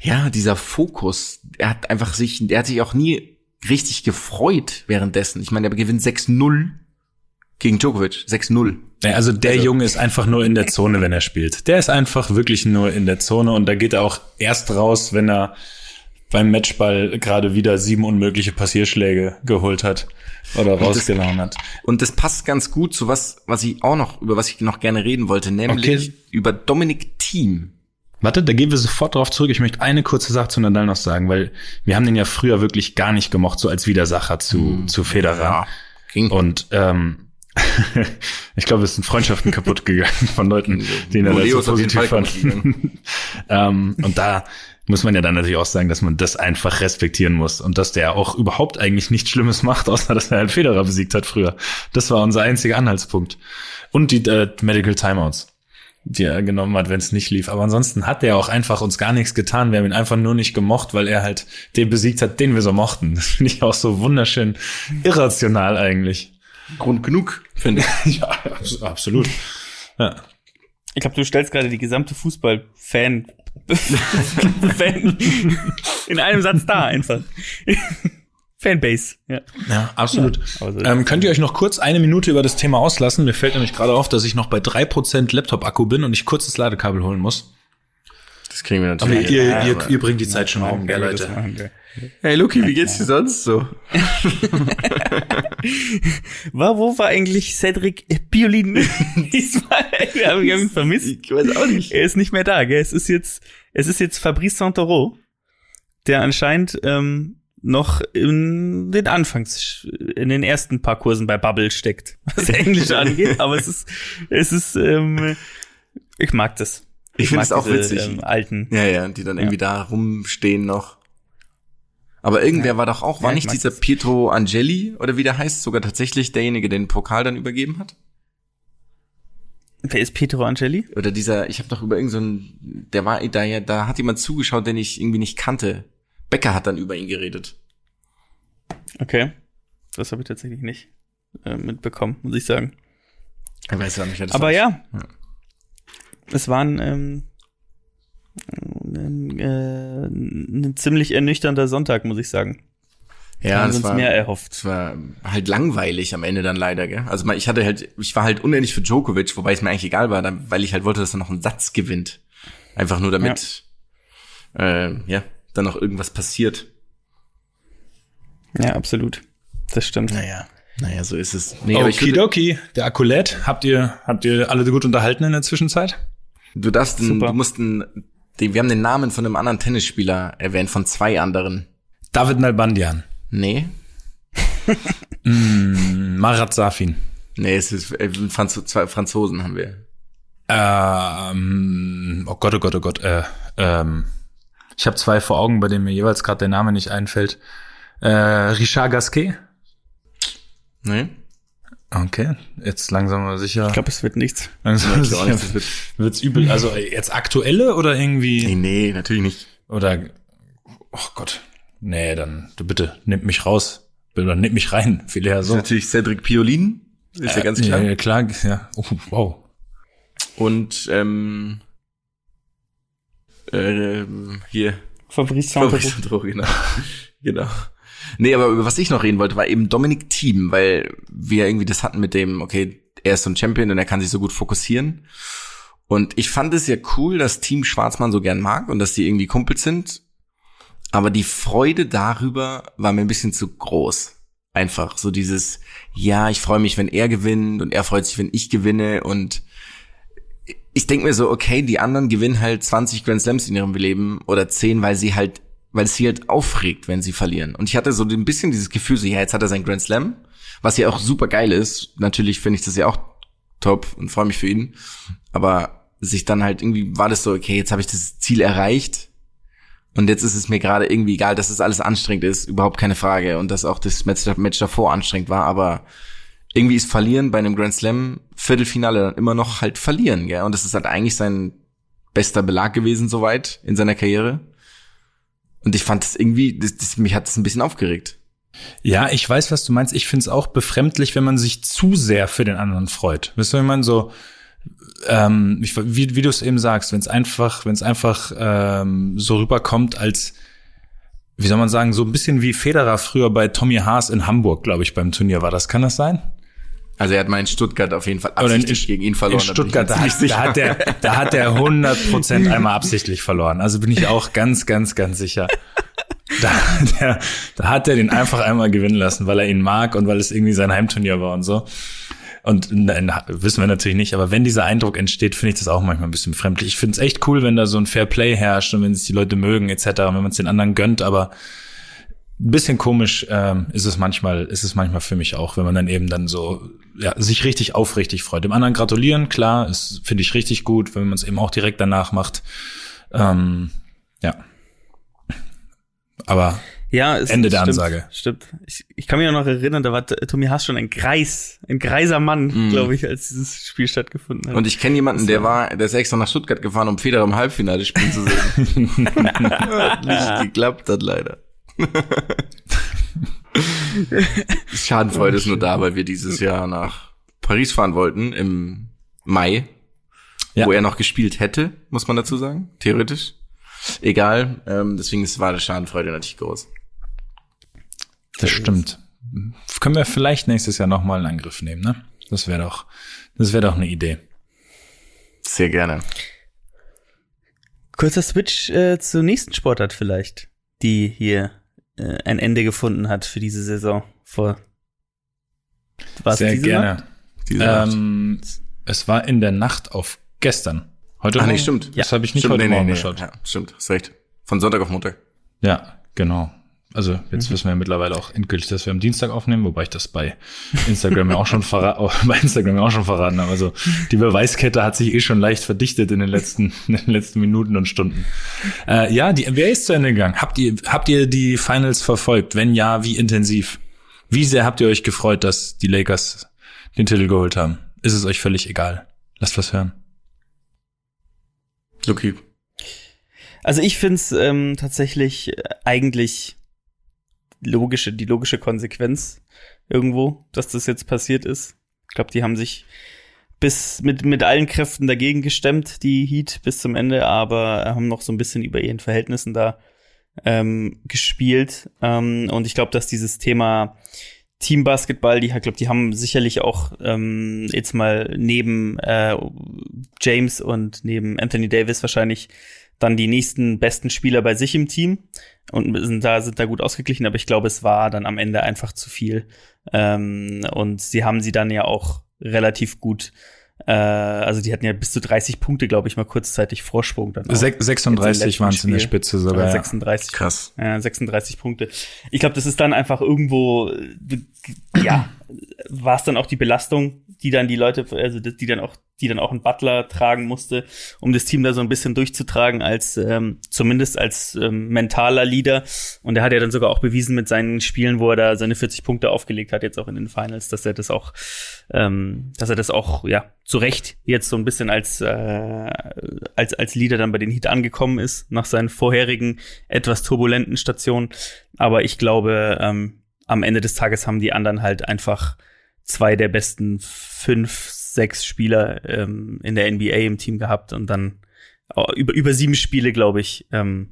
ja, dieser Fokus, er hat einfach sich, er hat sich auch nie richtig gefreut währenddessen. Ich meine, er gewinnt 6-0 Gegen Djokovic, 6-0. Ja, also der Also- Junge ist einfach nur in der Zone, wenn er spielt. Der ist einfach wirklich nur in der Zone und da geht er auch erst raus, wenn er beim Matchball gerade wieder sieben unmögliche Passierschläge geholt hat oder rausgehauen hat. Und das passt ganz gut zu was, was ich auch noch, über was ich noch gerne reden wollte, nämlich Okay. über Dominik Thiem. Warte, da gehen wir sofort drauf zurück. Ich möchte eine kurze Sache zu Nadal noch sagen, weil wir haben den ja früher wirklich gar nicht gemocht, so als Widersacher zu, zu Federer. ging. Und ähm, ich glaube, es sind Freundschaften kaputt gegangen von Leuten, die ihn da so positiv fanden. ähm, und da muss man ja dann natürlich auch sagen, dass man das einfach respektieren muss und dass der auch überhaupt eigentlich nichts Schlimmes macht, außer dass er halt Federer besiegt hat früher. Das war unser einziger Anhaltspunkt. Und die äh, Medical Timeouts, die er genommen hat, wenn es nicht lief. Aber ansonsten hat er auch einfach uns gar nichts getan. Wir haben ihn einfach nur nicht gemocht, weil er halt den besiegt hat, den wir so mochten. Das finde ich auch so wunderschön irrational eigentlich. Grund genug, finde ich. Ja, abs- absolut. Ja. Ich glaube, du stellst gerade die gesamte Fußball-Fan Fan in einem Satz da einfach. Fanbase, ja. Ja, absolut. aber so- ähm, könnt ihr euch noch kurz eine Minute über das Thema auslassen? Mir fällt nämlich gerade auf, dass ich noch bei drei Prozent Laptop-Akku bin und ich kurz das Ladekabel holen muss. Das kriegen wir Aber natürlich. ihr, hin. ihr, ihr bringt die Zeit schon rum, gell, Leute? machen, gell. Hey Luki, wie geht's dir sonst so? War, wo war eigentlich Cedric Piolin diesmal? Wir haben ihn vermisst. Ich weiß auch nicht. Er ist nicht mehr da, gell? Es ist jetzt, es ist jetzt Fabrice Santoro, der anscheinend ähm, noch in den Anfangs, in den ersten paar Kursen bei Bubble steckt, was Englisch angeht. Aber es ist, es ist, ähm, ich mag das. Ich find's mag auch diese, witzig. Ähm, alten. Ja, ja, die dann irgendwie da rumstehen noch. Aber irgendwer war doch auch, war Ja, ich nicht dieser das. Pietro Angeli oder wie der heißt, sogar tatsächlich derjenige, der den Pokal dann übergeben hat? Wer ist Pietro Angeli? Oder dieser, ich habe doch über irgendeinen, so der war da ja, da hat jemand zugeschaut, den ich irgendwie nicht kannte. Becker hat dann über ihn geredet. Okay. Das habe ich tatsächlich nicht äh, mitbekommen, muss ich sagen. Ich weiß ja nicht, wer das Aber ja, Ja. es war ein, ähm, ein, äh, ein ziemlich ernüchternder Sonntag, muss ich sagen. Ja, Haben das uns war, mehr erhofft. das war halt langweilig am Ende dann leider, gell? Also ich hatte halt, ich war halt unendlich für Djokovic, wobei es mir eigentlich egal war, weil ich halt wollte, dass er noch einen Satz gewinnt. Einfach nur damit, äh, ja, dann noch irgendwas passiert. Ja, absolut. Das stimmt. Naja, naja, so ist es. Nee, Okidoki, der Akku lädt. Habt ihr, habt ihr alle gut unterhalten in der Zwischenzeit? du darfst, Super. du musst den, wir haben den Namen von einem anderen Tennisspieler erwähnt, von zwei anderen. David Nalbandian. Nee? Mm, Marat Safin. Nee, es ist äh, Franzo zwei Franzosen haben wir. Ähm, oh Gott, oh Gott, oh Gott. Äh, ähm, ich habe zwei vor Augen, bei denen mir jeweils gerade der Name nicht einfällt. Äh, Richard Gasquet. Nee? Okay, jetzt langsam aber sicher. Ich glaube, es wird nichts. langsam ich auch nicht, sicher wird, wird's übel. Also äh, jetzt aktuelle oder irgendwie nee, nee, natürlich nicht. oder oh Gott. Nee, dann du bitte nimm mich raus. Oder nimm mich rein, viel eher so. natürlich Cedric Piolin, ist ja ganz klar. Ja, ja, klar, ja. Oh, wow. Und ähm, ähm, hier, Fabrice Santoro. Fabrice Santoro, genau. genau. Nee, aber über was ich noch reden wollte, war eben Dominik Thiem, weil wir irgendwie das hatten mit dem, okay, er ist so ein Champion und er kann sich so gut fokussieren. Und ich fand es ja cool, dass Team Schwarzmann so gern mag und dass die irgendwie Kumpels sind. Aber die Freude darüber war mir ein bisschen zu groß. Einfach so dieses, ja, ich freue mich, wenn er gewinnt und er freut sich, wenn ich gewinne und ich denke mir so, okay, die anderen gewinnen halt 20 Grand Slams in ihrem Leben oder 10, weil sie halt, weil es sie halt aufregt, wenn sie verlieren. Und ich hatte so ein bisschen dieses Gefühl, so, ja, jetzt hat er sein Grand Slam, was ja auch super geil ist. Natürlich finde ich das ja auch top und freue mich für ihn. Aber sich dann halt irgendwie war das so, okay, jetzt habe ich das Ziel erreicht. Und jetzt ist es mir gerade irgendwie egal, dass es alles anstrengend ist, überhaupt keine Frage. Und dass auch das Match, Match davor anstrengend war, aber irgendwie ist Verlieren bei einem Grand Slam Viertelfinale dann immer noch halt verlieren, gell? Und das ist halt eigentlich sein bester Belag gewesen soweit in seiner Karriere. Und ich fand das irgendwie, das, das, mich hat das ein bisschen aufgeregt. Ja, ich weiß, was du meinst. Ich find's auch befremdlich, wenn man sich zu sehr für den anderen freut. Weißt du, wenn man so, ähm, ich, wie, wie du es eben sagst, wenn es einfach, wenn es einfach ähm, so rüberkommt, als wie soll man sagen, so ein bisschen wie Federer früher bei Tommy Haas in Hamburg, glaube ich, beim Turnier war das. Kann das sein? Also er hat mal in Stuttgart auf jeden Fall absichtlich in, gegen ihn verloren. In Stuttgart, da hat, da hat der, da hat der 100 Prozent einmal absichtlich verloren. Also bin ich auch ganz, ganz, ganz sicher. Da, der, da hat er den einfach einmal gewinnen lassen, weil er ihn mag und weil es irgendwie sein Heimturnier war und so. Und nein, wissen wir natürlich nicht, aber wenn dieser Eindruck entsteht, finde ich das auch manchmal ein bisschen befremdlich. Ich finde es echt cool, wenn da so ein Fair Play herrscht und wenn sich die Leute mögen etc., wenn man es den anderen gönnt, aber bisschen komisch ähm, ist es manchmal, ist es manchmal für mich auch, wenn man dann eben dann so ja, sich richtig aufrichtig freut. Dem anderen gratulieren, klar, ist finde ich richtig gut, wenn man es eben auch direkt danach macht. Ähm, ja. Aber ja, es, Ende der stimmt, Ansage. Stimmt. Ich, ich kann mich auch noch erinnern, da war Tommy Haas schon ein Greis, ein greiser Mann, mm. glaube ich, als dieses Spiel stattgefunden hat. Und ich kenne jemanden, der war, der ist extra nach Stuttgart gefahren, um Federer im Halbfinale spielen zu sehen. Nicht geklappt hat leider. Schadenfreude ist nur da, weil wir dieses Jahr nach Paris fahren wollten im Mai, ja. wo er noch gespielt hätte, muss man dazu sagen, theoretisch. Egal, ähm, deswegen ist, war die Schadenfreude natürlich groß. Das stimmt. Können wir vielleicht nächstes Jahr nochmal einen Angriff nehmen, ne? Das wäre doch, das wäre doch eine Idee. Sehr gerne. Kurzer Switch äh, zur nächsten Sportart vielleicht, die hier äh, ein Ende gefunden hat für diese Saison vor. Was Sehr gerne. Ähm, es war in der Nacht auf gestern. Heute Ach nee, stimmt. Das ja. habe ich nicht stimmt, heute nee, Morgen nee, geschaut. Ja, stimmt, hast recht. Von Sonntag auf Montag. Ja, genau. Also jetzt mhm. wissen wir ja mittlerweile auch endgültig, dass wir am Dienstag aufnehmen, wobei ich das bei Instagram ja auch schon verraten, bei Instagram ja auch schon verraten habe. Also die Beweiskette hat sich eh schon leicht verdichtet in den letzten, in den letzten Minuten und Stunden. Äh, ja, die NBA ist zu Ende gegangen. Habt ihr, habt ihr die Finals verfolgt? Wenn ja, wie intensiv? Wie sehr habt ihr euch gefreut, dass die Lakers den Titel geholt haben? Ist es euch völlig egal? Lasst was hören. Okay. Also ich finde es ähm, tatsächlich eigentlich logische, die logische Konsequenz irgendwo, dass das jetzt passiert ist. Ich glaube, die haben sich bis mit, mit allen Kräften dagegen gestemmt, die Heat bis zum Ende, aber haben noch so ein bisschen über ihren Verhältnissen da ähm, gespielt. Ähm, und ich glaube, dass dieses Thema Teambasketball, die glaube, die haben sicherlich auch ähm, jetzt mal neben äh, James und neben Anthony Davis wahrscheinlich dann die nächsten besten Spieler bei sich im Team und sind da, sind da gut ausgeglichen, aber ich glaube, es war dann am Ende einfach zu viel. Ähm, und sie haben sie dann ja auch relativ gut äh, also die hatten ja bis zu 30 Punkte, glaube ich, mal kurzzeitig Vorsprung. Dann auch. 36 waren es in der Spitze sogar. 36. Krass. Ja, 36 Punkte. Ich glaube, das ist dann einfach irgendwo, ja, war es dann auch die Belastung, die dann die Leute, also die dann auch die dann auch ein Butler tragen musste, um das Team da so ein bisschen durchzutragen, als ähm, zumindest als ähm, mentaler Leader. Und er hat ja dann sogar auch bewiesen mit seinen Spielen, wo er da seine 40 Punkte aufgelegt hat, jetzt auch in den Finals, dass er das auch, ähm, dass er das auch, ja, zu Recht jetzt so ein bisschen als, äh, als, als Leader dann bei den Heat angekommen ist, nach seinen vorherigen etwas turbulenten Stationen. Aber ich glaube, ähm, am Ende des Tages haben die anderen halt einfach zwei der besten fünf, sechs Spieler ähm, in der NBA im Team gehabt und dann oh, über, über sieben Spiele, glaube ich, ähm,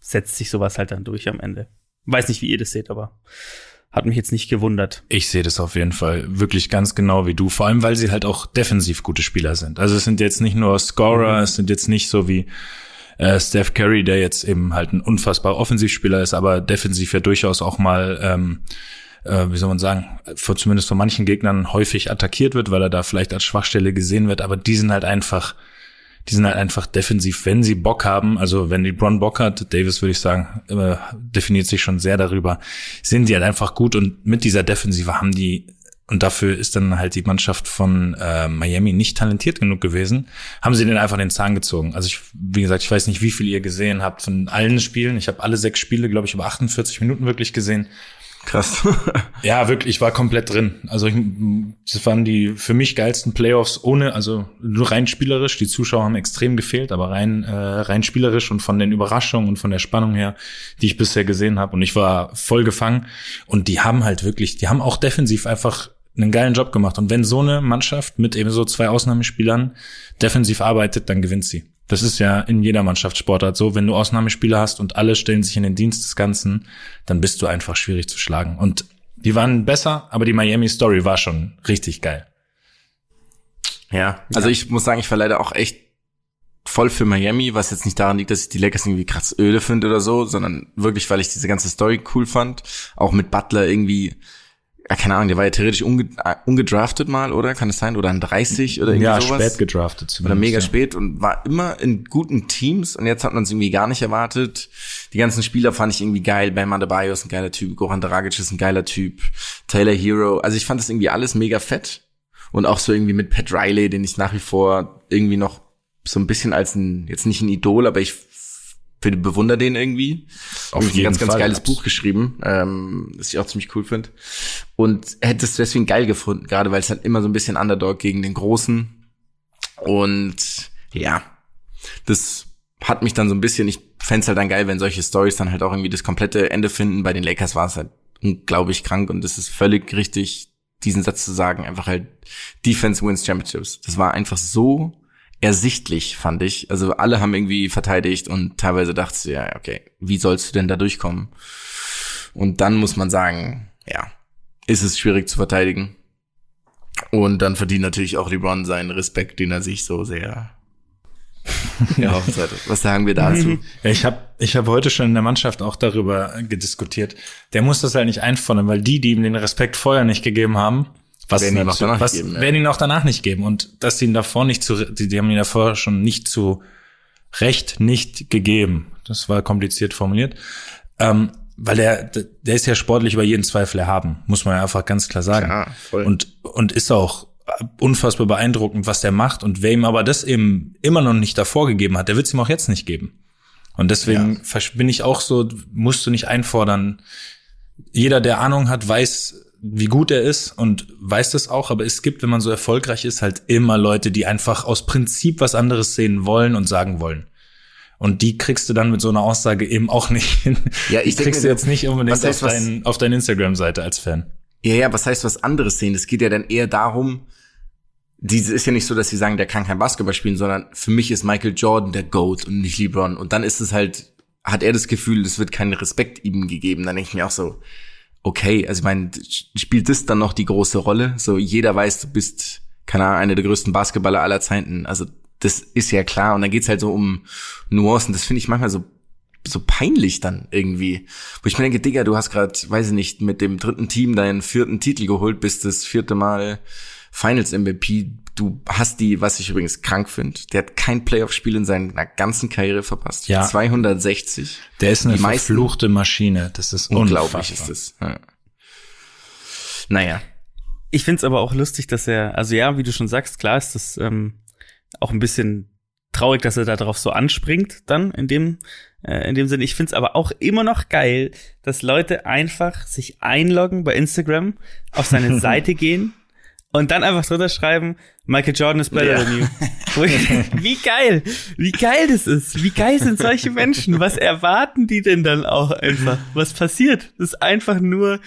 setzt sich sowas halt dann durch am Ende. Weiß nicht, wie ihr das seht, aber hat mich jetzt nicht gewundert. Ich sehe das auf jeden Fall wirklich ganz genau wie du, vor allem weil sie halt auch defensiv gute Spieler sind. Also es sind jetzt nicht nur Scorer, mhm. es sind jetzt nicht so wie äh, Steph Curry, der jetzt eben halt ein unfassbar Offensivspieler ist, aber defensiv ja durchaus auch mal ähm, äh, wie soll man sagen, vor, zumindest von manchen Gegnern häufig attackiert wird, weil er da vielleicht als Schwachstelle gesehen wird, aber die sind halt einfach, die sind halt einfach defensiv, wenn sie Bock haben, also wenn die Bron Bock hat, Davis würde ich sagen, äh, definiert sich schon sehr darüber, sind die halt einfach gut. Und mit dieser Defensive haben die und dafür ist dann halt die Mannschaft von äh, Miami nicht talentiert genug gewesen, haben sie den einfach den Zahn gezogen. Also ich, wie gesagt, ich weiß nicht, wie viel ihr gesehen habt von allen Spielen. Ich habe alle sechs Spiele, glaube ich, über 48 Minuten wirklich gesehen. Krass. ja, wirklich, ich war komplett drin. Also ich, das waren die für mich geilsten Playoffs ohne, also nur rein spielerisch. Die Zuschauer haben extrem gefehlt, aber rein äh, rein spielerisch und von den Überraschungen und von der Spannung her, die ich bisher gesehen habe. Und ich war voll gefangen. Und die haben halt wirklich, die haben auch defensiv einfach einen geilen Job gemacht. Und wenn so eine Mannschaft mit eben so zwei Ausnahmespielern defensiv arbeitet, dann gewinnt sie. Das ist ja in jeder Mannschaftssportart so. Wenn du Ausnahmespieler hast und alle stellen sich in den Dienst des Ganzen, dann bist du einfach schwierig zu schlagen. Und Die waren besser, aber die Miami Story war schon richtig geil. Ja, also ja. ich muss sagen, ich war leider auch echt voll für Miami, was jetzt nicht daran liegt, dass ich die Lakers irgendwie krass öde finde oder so, sondern wirklich, weil ich diese ganze Story cool fand. Auch mit Butler irgendwie, ja, keine Ahnung, der war ja theoretisch unge ungedraftet mal, oder? Kann es sein? Oder an 30 oder irgendwie ja, sowas? Ja, spät gedraftet zumindest. Oder mega ja. spät und war immer in guten Teams und jetzt hat man es irgendwie gar nicht erwartet. Die ganzen Spieler fand ich irgendwie geil. Bam Adebayo ist ein geiler Typ, Goran Dragic ist ein geiler Typ, Taylor Hero. Also ich fand das irgendwie alles mega fett. Und auch so irgendwie mit Pat Riley, den ich nach wie vor irgendwie noch so ein bisschen als ein, jetzt nicht ein Idol, aber ich finde, bewundere den irgendwie. Auf ein ganz, ganz Fall, geiles Buch geschrieben, ähm, das ich auch ziemlich cool finde. Und hätte es deswegen geil gefunden, gerade weil es halt immer so ein bisschen Underdog gegen den Großen. Und ja, das hat mich dann so ein bisschen, ich fände halt dann geil, wenn solche Stories dann halt auch irgendwie das komplette Ende finden. Bei den Lakers war es halt unglaublich krank und es ist völlig richtig, diesen Satz zu sagen, einfach halt Defense wins Championships. Das war einfach so ersichtlich, fand ich. Also alle haben irgendwie verteidigt und teilweise dachte ich, ja, okay, wie sollst du denn da durchkommen? Und dann muss man sagen, ja, ist es schwierig zu verteidigen. Und dann verdient natürlich auch LeBron seinen Respekt, den er sich so sehr ja, was sagen wir dazu? Ja, ich habe ich hab heute schon in der Mannschaft auch darüber gediskutiert. Der muss das halt nicht einfordern, weil die, die ihm den Respekt vorher nicht gegeben haben, was werden ihn auch danach was, geben. Ja. Werden ihn auch danach nicht geben. Und dass sie ihn davor nicht zu, die, die haben ihn davor schon nicht zu Recht nicht gegeben. Das war kompliziert formuliert. Ähm, weil der, der ist ja sportlich über jeden Zweifel erhaben, muss man ja einfach ganz klar sagen. Klar, voll. Und, und ist auch unfassbar beeindruckend, was der macht. Und wer ihm aber das eben immer noch nicht davor gegeben hat, der wird es ihm auch jetzt nicht geben. Und deswegen ja. bin ich auch so, musst du nicht einfordern. Jeder, der Ahnung hat, weiß, wie gut er ist und weiß das auch, aber es gibt, wenn man so erfolgreich ist, halt immer Leute, die einfach aus Prinzip was anderes sehen wollen und sagen wollen. Und die kriegst du dann mit so einer Aussage eben auch nicht hin. Ja, ich die kriegst du jetzt nicht unbedingt heißt, auf, dein, auf deine Instagram-Seite als Fan. Ja, ja, was heißt was anderes sehen? Es geht ja dann eher darum, diese ist ja nicht so, dass sie sagen, der kann kein Basketball spielen, sondern für mich ist Michael Jordan der GOAT und nicht LeBron. Und dann ist es halt, hat er das Gefühl, es wird keinen Respekt ihm gegeben. Dann denke ich mir auch so, okay, also ich meine, spielt das dann noch die große Rolle? So, jeder weiß, du bist, keine Ahnung, einer der größten Basketballer aller Zeiten. Also, das ist ja klar. Und dann geht's halt so um Nuancen. Das finde ich manchmal so so peinlich dann irgendwie. Wo ich mir denke, Digga, du hast gerade, weiß ich nicht, mit dem dritten Team deinen vierten Titel geholt, bist das vierte Mal Finals MVP. Du hast die, was ich übrigens krank finde, der hat kein Playoff-Spiel in seiner ganzen Karriere verpasst. Ja. 260. Der ist eine die verfluchte Maschine. Das ist unglaublich ist es. Ja. Naja. Ich find's aber auch lustig, dass er, also ja, wie du schon sagst, klar ist das ähm, auch ein bisschen traurig, dass er da drauf so anspringt, dann in dem, äh, in dem Sinne. Ich find's aber auch immer noch geil, dass Leute einfach sich einloggen bei Instagram, auf seine Seite gehen und dann einfach drunter schreiben, Michael Jordan is better ja. than you. wie geil, wie geil das ist. Wie geil sind solche Menschen? Was erwarten die denn dann auch einfach? Was passiert? Das ist einfach nur,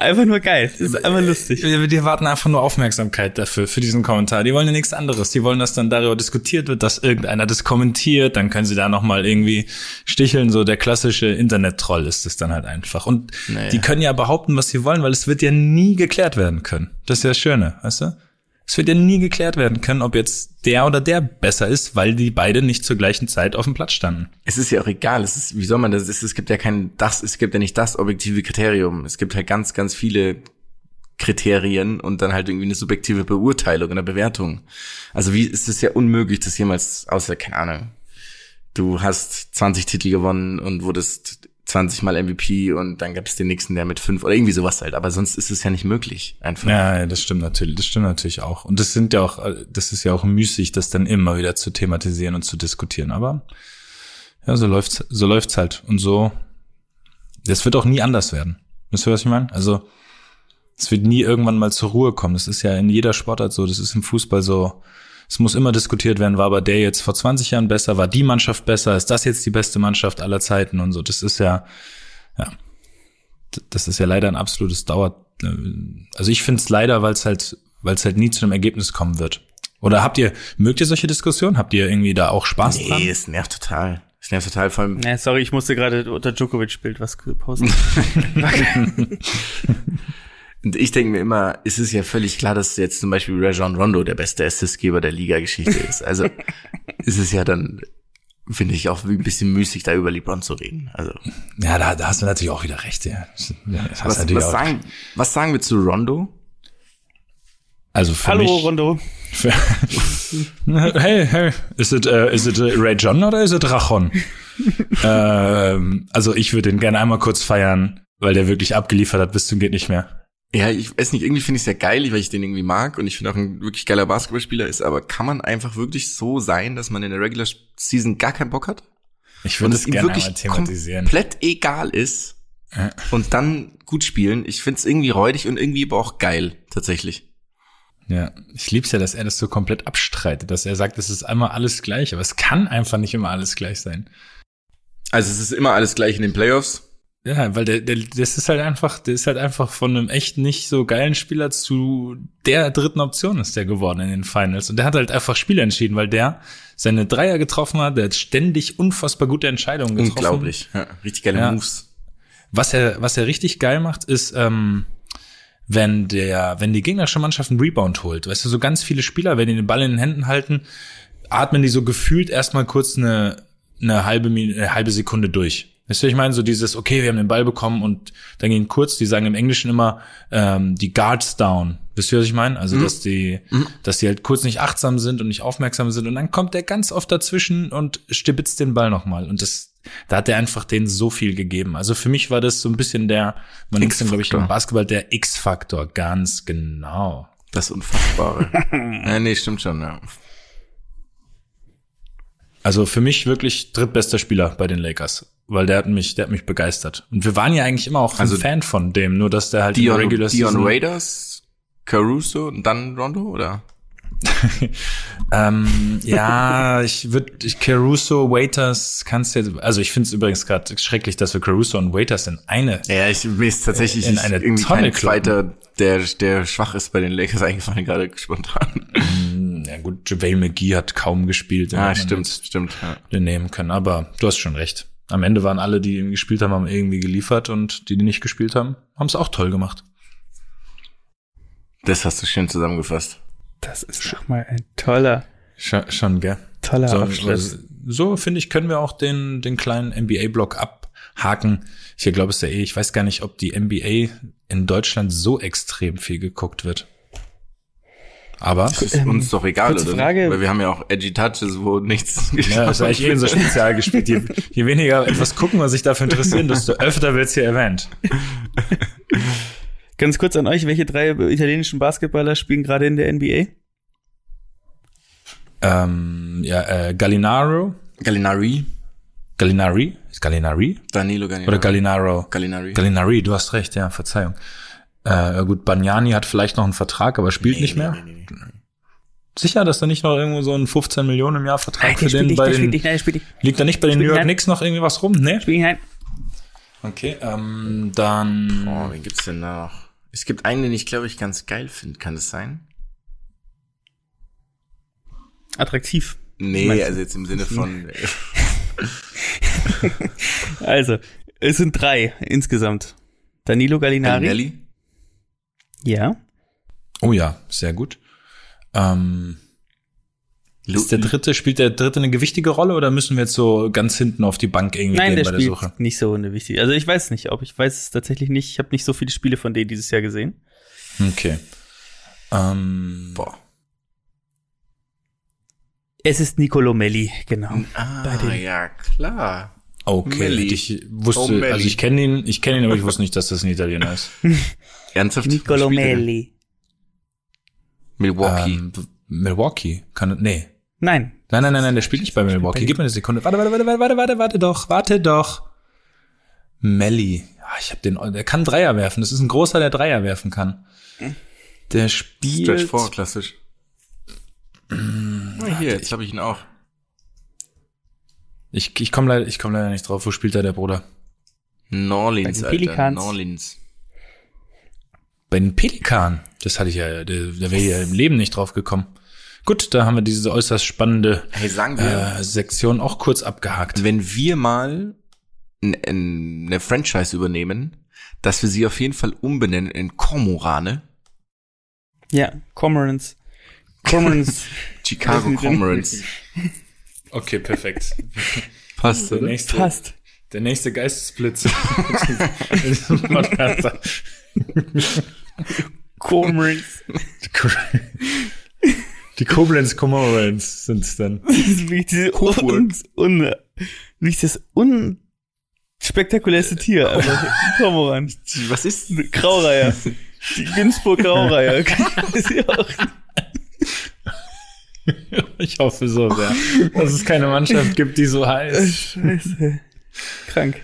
einfach nur geil. Das ist einfach lustig. Die, erwarten einfach nur Aufmerksamkeit dafür, für diesen Kommentar. Die wollen ja nichts anderes. Die wollen, dass dann darüber diskutiert wird, dass irgendeiner das kommentiert. Dann können sie da nochmal irgendwie sticheln. So der klassische Internet-Troll ist es dann halt einfach. Und naja. die können ja behaupten, was sie wollen, weil es wird ja nie geklärt werden können. Das ist ja das Schöne, weißt du? Es wird ja nie geklärt werden können, ob jetzt der oder der besser ist, weil die beide nicht zur gleichen Zeit auf dem Platz standen. Es ist ja auch egal. Es ist, wie soll man das? Es, es gibt ja kein das, es gibt ja nicht das objektive Kriterium. Es gibt halt ganz, ganz viele Kriterien und dann halt irgendwie eine subjektive Beurteilung oder Bewertung. Also wie ist es ja unmöglich, das jemals, außer, keine Ahnung, du hast 20 Titel gewonnen und wurdest 20 Mal MVP und dann gab es den nächsten, der mit fünf oder irgendwie sowas halt. Aber sonst ist es ja nicht möglich, einfach. Ja, das stimmt natürlich. Das stimmt natürlich auch. Und das sind ja auch, das ist ja auch müßig, das dann immer wieder zu thematisieren und zu diskutieren. Aber ja, so läuft's, so läuft's halt. Und so, das wird auch nie anders werden. Wisst ihr, was ich meine? Also, es wird nie irgendwann mal zur Ruhe kommen. Das ist ja in jeder Sportart so. Das ist im Fußball so es muss immer diskutiert werden, war aber der jetzt vor 20 Jahren besser, war die Mannschaft besser, ist das jetzt die beste Mannschaft aller Zeiten und so. Das ist ja, ja, das ist ja leider ein absolutes Dauer. Äh, also ich finde es leider, weil es halt, weil es halt nie zu einem Ergebnis kommen wird. Oder habt ihr, mögt ihr solche Diskussionen? Habt ihr irgendwie da auch Spaß nee, dran? Nee, es nervt total. Es nervt total, vor allem. Nee, sorry, ich musste gerade unter Djokovic-Bild was posten. Und ich denke mir immer, es ist ja völlig klar, dass jetzt zum Beispiel Rajon Rondo der beste Assistgeber der Liga-Geschichte ist. Also ist es ja dann, finde ich, auch ein bisschen müßig, da über LeBron zu reden. Also Ja, da, da hast du natürlich auch wieder recht, ja. Das hast was, natürlich was, auch. sagen, was sagen wir zu Rondo? Also für Hallo, mich, Rondo. Für, hey, hey, ist es äh, ist es äh, Ray John oder ist es Rachon? ähm, also ich würde den gerne einmal kurz feiern, weil der wirklich abgeliefert hat bis zum geht nicht mehr. Ja, ich weiß nicht, irgendwie finde ich es ja geil, weil ich den irgendwie mag und ich finde auch ein wirklich geiler Basketballspieler ist, aber kann man einfach wirklich so sein, dass man in der Regular Season gar keinen Bock hat? Ich würde es gerne wirklich einmal thematisieren. komplett egal ist Ja. und dann gut spielen. Ich finde es irgendwie räudig und irgendwie aber auch geil, tatsächlich. Ja, ich lieb's ja, dass er das so komplett abstreitet, dass er sagt, es ist einmal alles gleich, aber es kann einfach nicht immer alles gleich sein. Also es ist immer alles gleich in den Playoffs. Ja, weil der, der, das ist halt einfach, der ist halt einfach von einem echt nicht so geilen Spieler zu der dritten Option ist der geworden in den Finals. Und der hat halt einfach Spiele entschieden, weil der seine Dreier getroffen hat, der hat ständig unfassbar gute Entscheidungen getroffen. Unglaublich. Ja, richtig geile Ja. Moves. Was er, was er richtig geil macht, ist, ähm, wenn der, wenn die gegnerische Mannschaft einen Rebound holt. Weißt du, so ganz viele Spieler, wenn die den Ball in den Händen halten, atmen die so gefühlt erstmal kurz eine, eine halbe, eine halbe Sekunde durch. Weißt du, ich meine, so dieses, okay, wir haben den Ball bekommen und dann gehen kurz, die sagen im Englischen immer, ähm, die Guards down. Wisst ihr, was ich meine? Also, dass die, dass die halt kurz nicht achtsam sind und nicht aufmerksam sind und dann kommt der ganz oft dazwischen und stibitzt den Ball nochmal. Und das, da hat er einfach denen so viel gegeben. Also für mich war das so ein bisschen der, man nennt es glaube ich, im Basketball der X-Faktor. Ganz genau. Das Unfassbare. ja, nee, stimmt schon, ja. Also für mich wirklich drittbester Spieler bei den Lakers, weil der hat mich, der hat mich begeistert. Und wir waren ja eigentlich immer auch Also ein Fan von dem, nur dass der halt in Dion, Regular Dion Season Raiders, Caruso und dann Rondo, oder? Ähm, ja, ich würde ich, Caruso, Waiters, kannst du jetzt, also ich finde es übrigens gerade schrecklich, dass wir Caruso und Waiters in eine. Ja, ich mir ist tatsächlich In eine irgendwie Tonne kein zweiter, der, der schwach ist bei den Lakers eingefallen, gerade spontan. Ja gut, JaVale McGee hat kaum gespielt. Ah, stimmt, stimmt. Ja. Den nehmen können, aber du hast schon recht. Am Ende waren alle, die ihn gespielt haben, haben irgendwie geliefert und die, die nicht gespielt haben, haben es auch toll gemacht. Das hast du schön zusammengefasst. Das ist doch mal ein toller, Schon, schon gell? toller So, Abschluss. so finde ich, können wir auch den, den kleinen NBA-Block abhaken. Ich glaube, es ja eh, ich weiß gar nicht, ob die NBA in Deutschland so extrem viel geguckt wird. Aber Das ist uns doch egal, oder? Frage. Weil wir haben ja auch Edgy Touches, wo nichts ja, ist eigentlich eh unser Spezial gespielt. Je, je weniger etwas gucken, was sich dafür interessieren, desto öfter wird's hier erwähnt. Ganz kurz an euch, welche drei italienischen Basketballer spielen gerade in der NBA? Ähm, ja, äh, Gallinaro, Gallinari, Gallinari, ist Gallinari Danilo Gallinari. oder Gallinaro? Gallinari. Gallinari, du hast recht, ja, Verzeihung. Äh, gut, Bagnani hat vielleicht noch einen Vertrag, aber spielt nicht mehr. Nee, nee, nee, nee. Sicher, dass da nicht noch irgendwo so ein 15 Millionen im Jahr Vertrag für der spielt den nicht, bei den nicht, nein, der spielt nicht. liegt da nicht bei den New York nein. Knicks noch irgendwie was rum? Nee. Spielt nicht, nein. Okay, ähm, dann Oh, wen gibt's denn da noch? Es gibt einen, den ich glaube ich ganz geil finde. Kann das sein? Attraktiv. Nee, also jetzt im Sinne von Also, es sind drei insgesamt. Danilo Gallinari. Gallinelli. Ja. Oh ja, sehr gut. Ähm, ist der dritte, spielt der dritte eine gewichtige Rolle oder müssen wir jetzt so ganz hinten auf die Bank irgendwie Nein, gehen der bei der spielt Suche? nicht so eine wichtige. Also ich weiß nicht, ob ich weiß es tatsächlich nicht. Ich habe nicht so viele Spiele von denen dieses Jahr gesehen. Okay. Ähm, Boah. Es ist Nicolo Melli, genau. Ah, Bei den- ja, klar. okay, Melli. ich wusste, Oh, also ich kenne ihn, ich kenne ihn, aber ich wusste nicht, dass das ein Italiener ist. Ernsthaft? Nicolo? Melli. Milwaukee. Ähm, Milwaukee, kann, nee. Nein. Nein, nein, nein, nein, der spielt nicht bei Milwaukee. Gib mir eine Sekunde. Warte, warte, warte, warte, warte, warte, warte doch, warte doch. Melli. Ah, ich hab den, der kann Dreier werfen. Das ist ein großer, der Dreier werfen kann. Der spielt. Stretch 4, klassisch. Ah, hier, jetzt habe ich ihn auch. Ich, ich komme leider, ich komm leider nicht drauf. Wo spielt da der Bruder? Den Alter. Pelicans. New Orleans. Bei den Pelikan. Das hatte ich ja, der, der wäre ja im Leben nicht drauf gekommen. Gut, da haben wir diese äußerst spannende Hey, sagen wir, äh, Sektion auch kurz abgehakt. wenn wir mal eine Franchise übernehmen dass wir sie auf jeden Fall umbenennen in Kormorane. Ja, Cormorants. Cormorants. Chicago Cormorants. Okay, perfekt. Passt, Der oder? nächste, Passt. Der nächste Geistesblitz. Cormorants. Die Koblenz Comorans sind es dann. Das ist wirklich diese un, un, wirklich das unspektakulärste Tier. Einfach Kormoran. Was ist? Graureiher. Die Günzburg Graureiher. Ich hoffe so sehr, dass es keine Mannschaft gibt, die so heißt. Scheiße. Krank.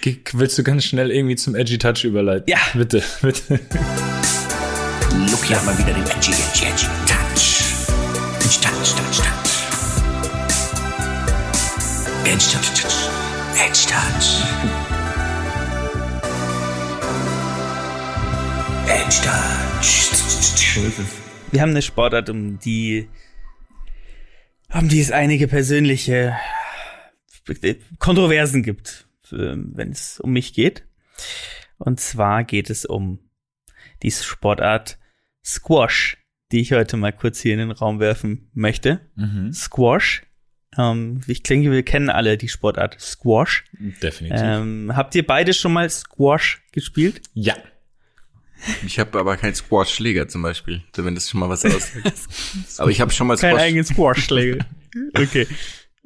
Ge- Willst du ganz schnell irgendwie zum Edgy Touch überleiten? Ja. Bitte, bitte. Look hier mal wieder den Edgy, Edgy, Edgy Touch. Edgy Touch, Touch, Touch. Edgy Touch, Touch. Edgy Touch. Edgy Touch. Wir haben eine Sportart, um die, um die es einige persönliche Kontroversen gibt, ähm, wenn es um mich geht. Und zwar geht es um die Sportart Squash, die ich heute mal kurz hier in den Raum werfen möchte. Squash. Ähm, ich denke, wir kennen alle die Sportart Squash. Definitiv. Ähm, habt ihr beide schon mal Squash gespielt? ja. Ich habe aber keinen Squash-Schläger zum Beispiel, wenn das schon mal was aussagt. aber ich habe schon mal Kein Squash. eigenen Squash-Schläger. okay.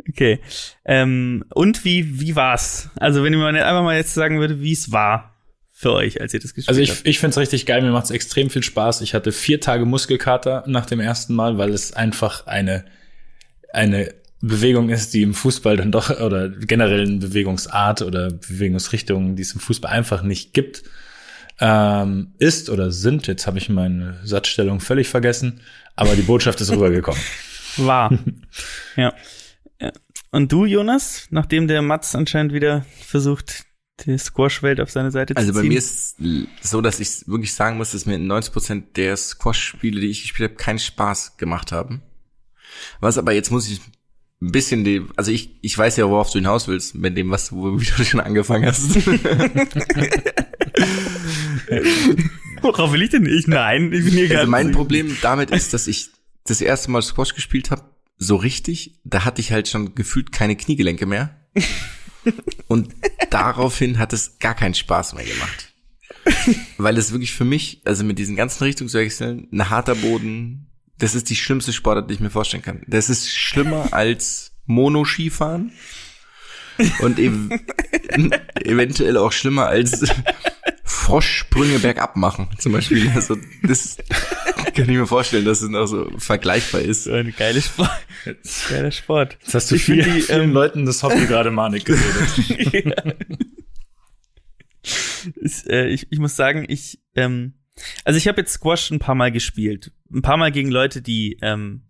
Okay. Ähm, und wie, wie war's? Also, wenn ihr mal einfach mal jetzt sagen würde, wie es war für euch, als ihr das gespielt Also ich, habt. ich finde es richtig geil, mir macht es extrem viel Spaß. Ich hatte vier Tage Muskelkater nach dem ersten Mal, weil es einfach eine, eine Bewegung ist, die im Fußball dann doch, oder generell eine Bewegungsart oder Bewegungsrichtung, die es im Fußball einfach nicht gibt, ähm, ist oder sind. Jetzt habe ich meine Satzstellung völlig vergessen, aber die Botschaft ist rübergekommen. War. ja. Und du, Jonas, nachdem der Mats anscheinend wieder versucht, die Squash-Welt auf seine Seite Also zu bei ziehen. mir ist so, dass ich wirklich sagen muss, dass mir 90% der Squash-Spiele, die ich gespielt habe, keinen Spaß gemacht haben. Was aber jetzt muss ich ein bisschen die, also ich, ich weiß ja, worauf du hinaus willst, mit dem, was du, wie du schon angefangen hast. Worauf will ich denn? Ich, nein, ich bin hier Also gerade. mein Problem damit ist, dass ich das erste Mal Squash gespielt habe, so richtig, da hatte ich halt schon gefühlt keine Kniegelenke mehr. Und daraufhin hat es gar keinen Spaß mehr gemacht. Weil es wirklich für mich, also mit diesen ganzen Richtungswechseln, ein harter Boden, das ist die schlimmste Sportart, die ich mir vorstellen kann. Das ist schlimmer als Monoskifahren und ev eventuell auch schlimmer als Froschsprünge bergab machen, zum Beispiel. Also das kann ich mir vorstellen, dass es noch so vergleichbar ist. So eine geile Sport. Geiler Sport. Jetzt hast du Ich vier, die, vielen ähm, Leuten das Hobby gerade Manik geredet. ist, äh, ich, ich muss sagen, ich, ähm, also ich habe jetzt Squash ein paar Mal gespielt. Ein paar Mal gegen Leute, die ähm,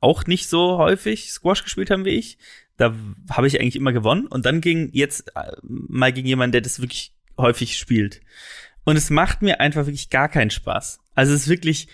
auch nicht so häufig Squash gespielt haben wie ich. Da habe ich eigentlich immer gewonnen. Und dann ging jetzt äh, mal gegen jemanden, der das wirklich häufig spielt. Und es macht mir einfach wirklich gar keinen Spaß. Also es ist wirklich,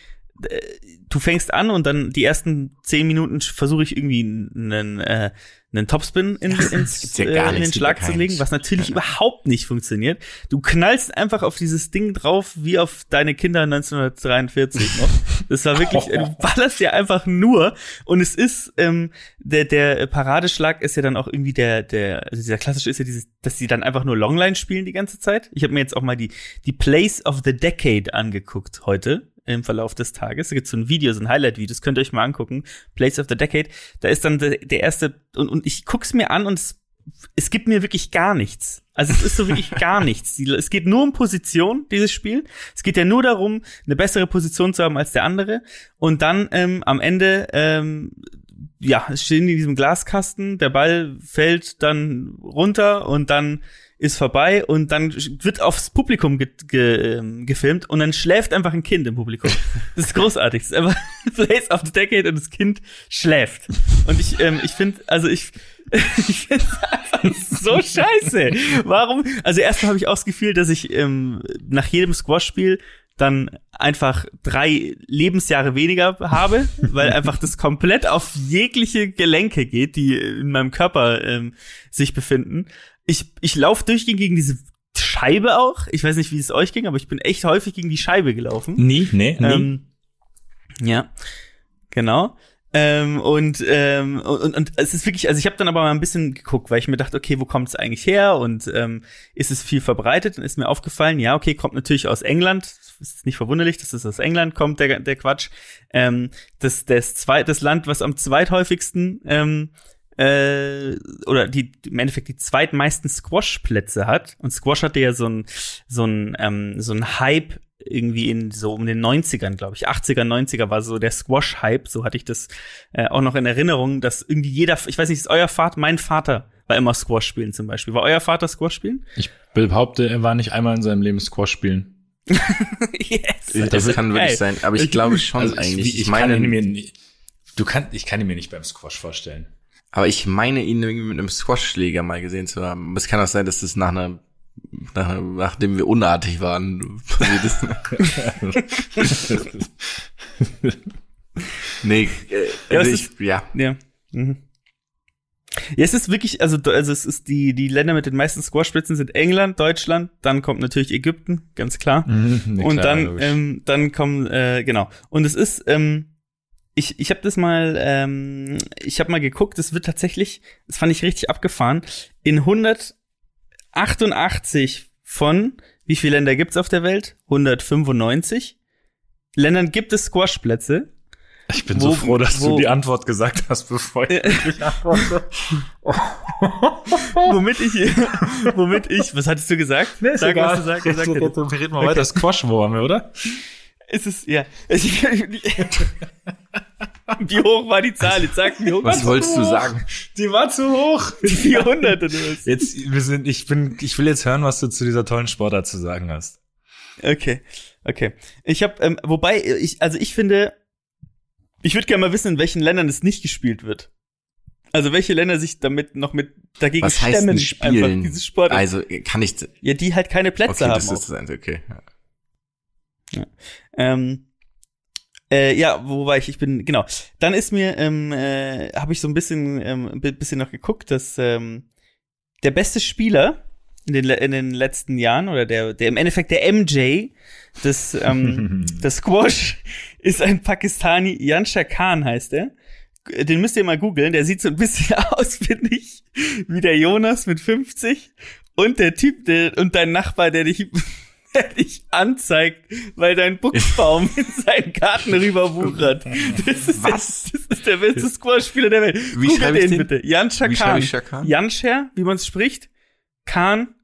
du fängst an und dann die ersten zehn Minuten versuche ich irgendwie einen, äh, einen Topspin in, ins, ja äh, in den Schlag zu legen, was natürlich überhaupt nicht funktioniert. Du knallst einfach auf dieses Ding drauf, wie auf deine Kinder 1943 noch. Das war wirklich, äh, du ballerst ja einfach nur und es ist, ähm, der, der Paradeschlag ist ja dann auch irgendwie der, der, also dieser klassische ist ja dieses, dass sie dann einfach nur Longline spielen die ganze Zeit. Ich habe mir jetzt auch mal die, die Place of the Decade angeguckt heute im Verlauf des Tages. Da gibt's so ein Video, so ein Highlight-Video, das könnt ihr euch mal angucken. Place of the Decade. Da ist dann der, der erste, und, und ich guck's mir an und es, es gibt mir wirklich gar nichts. Also es ist so wirklich gar nichts. Es geht nur um Position, dieses Spiel. Es geht ja nur darum, eine bessere Position zu haben als der andere. Und dann ähm, am Ende, ähm, ja, es stehen die in diesem Glaskasten, der Ball fällt dann runter und dann ist vorbei und dann wird aufs Publikum ge ge ähm, gefilmt und dann schläft einfach ein Kind im Publikum. Das ist großartig. Das ist einfach Place of the Decade und das Kind schläft. Und ich, ähm, ich finde, also ich, ich finde einfach so scheiße. Warum? Also erstmal habe ich auch das Gefühl, dass ich ähm, nach jedem Squash-Spiel dann einfach drei Lebensjahre weniger habe, weil einfach das komplett auf jegliche Gelenke geht, die in meinem Körper ähm, sich befinden. Ich, ich laufe durchgehend gegen diese Scheibe auch. Ich weiß nicht, wie es euch ging, aber ich bin echt häufig gegen die Scheibe gelaufen. Nie, nee, nie. Ähm, ja, genau. Ähm, und, ähm, und, und es ist wirklich, also ich habe dann aber mal ein bisschen geguckt, weil ich mir dachte, okay, wo kommt es eigentlich her und ähm, ist es viel verbreitet? Und ist mir aufgefallen, ja, okay, kommt natürlich aus England. Es ist nicht verwunderlich, dass es aus England kommt, der, der Quatsch. Ähm, das, das, zweit, das Land, was am zweithäufigsten ähm, äh, oder die im Endeffekt die zweitmeisten Squash-Plätze hat. Und Squash hatte ja so ein so ein ähm, so ein Hype irgendwie in so um den 90ern, glaube ich. 80er, 90er war so der Squash-Hype, so hatte ich das äh, auch noch in Erinnerung, dass irgendwie jeder, ich weiß nicht, ist euer Vater, mein Vater war immer Squash spielen zum Beispiel. War euer Vater Squash spielen? Ich behaupte, er war nicht einmal in seinem Leben Squash spielen. yes. Das kann wirklich sein, aber ich glaube schon Also eigentlich. ich, ich, meine, kann ihn mir du kannst, ich kann ihn mir nicht beim Squash vorstellen. Aber ich meine ihn irgendwie mit einem Squash-Schläger mal gesehen zu haben. Es kann auch sein, dass das nach einer nach, nachdem wir unartig waren. nee, äh, Ja, also es ich, ja. Ja. Mhm. Ja, es ist wirklich, also, also es ist die, die Länder mit den meisten Squash-Plätzen sind England, Deutschland, dann kommt natürlich Ägypten, ganz klar. Nee, und klar, dann, ähm, dann kommen, äh, genau. Und es ist, ähm, ich, ich habe das mal, ähm, ich habe mal geguckt, es wird tatsächlich, das fand ich richtig abgefahren, in 188 von, wie viele Länder gibt's auf der Welt? 195 Ländern gibt es Squash-Plätze. ich bin wo- so froh, dass wo- du die Antwort gesagt hast, bevor ich wirklich antworte. womit ich, womit ich, was hattest du gesagt? Sag, was du sag, gesagt hättest. Wir reden mal weiter. Squash, wo waren wir, oder? Es ist, ja. Wie hoch war die Zahl? Jetzt sag, wie hoch Was war wolltest du sagen? Die war zu hoch. die 400 oder was? Jetzt, wir sind, ich bin, ich will jetzt hören, was du zu dieser tollen Sportart zu sagen hast. Okay, okay. Ich habe, ähm, wobei, ich, also ich finde, ich würde gerne mal wissen, in welchen Ländern es nicht gespielt wird. Also welche Länder sich damit noch mit dagegen Was heißt stemmen, spielen? einfach dieses Sport. Also kann ich. ja, die halt keine Plätze Okay, haben. das ist das okay. Ja. Ähm, äh, ja, wo war ich? Ich bin, genau. Dann ist mir, ähm, äh, habe ich so ein bisschen, ähm, bisschen noch geguckt, dass ähm, der beste Spieler in den, in den letzten Jahren oder der, der im Endeffekt der MJ des, ähm, des Squash ist ein Pakistani, Yansha Khan heißt er. Den müsst ihr mal googeln, der sieht so ein bisschen aus, finde ich, wie der Jonas mit 50 und der Typ, der, und dein Nachbar, der dich, der dich anzeigt, weil dein Buchsbaum in seinen Garten rüberwuchert. Das ist, Was? Der, das ist der beste Squash-Spieler der Welt. Wie Googelt schreibe ich den den? bitte. Wie schreibe Khan. Janscher, wie man es spricht. Khan,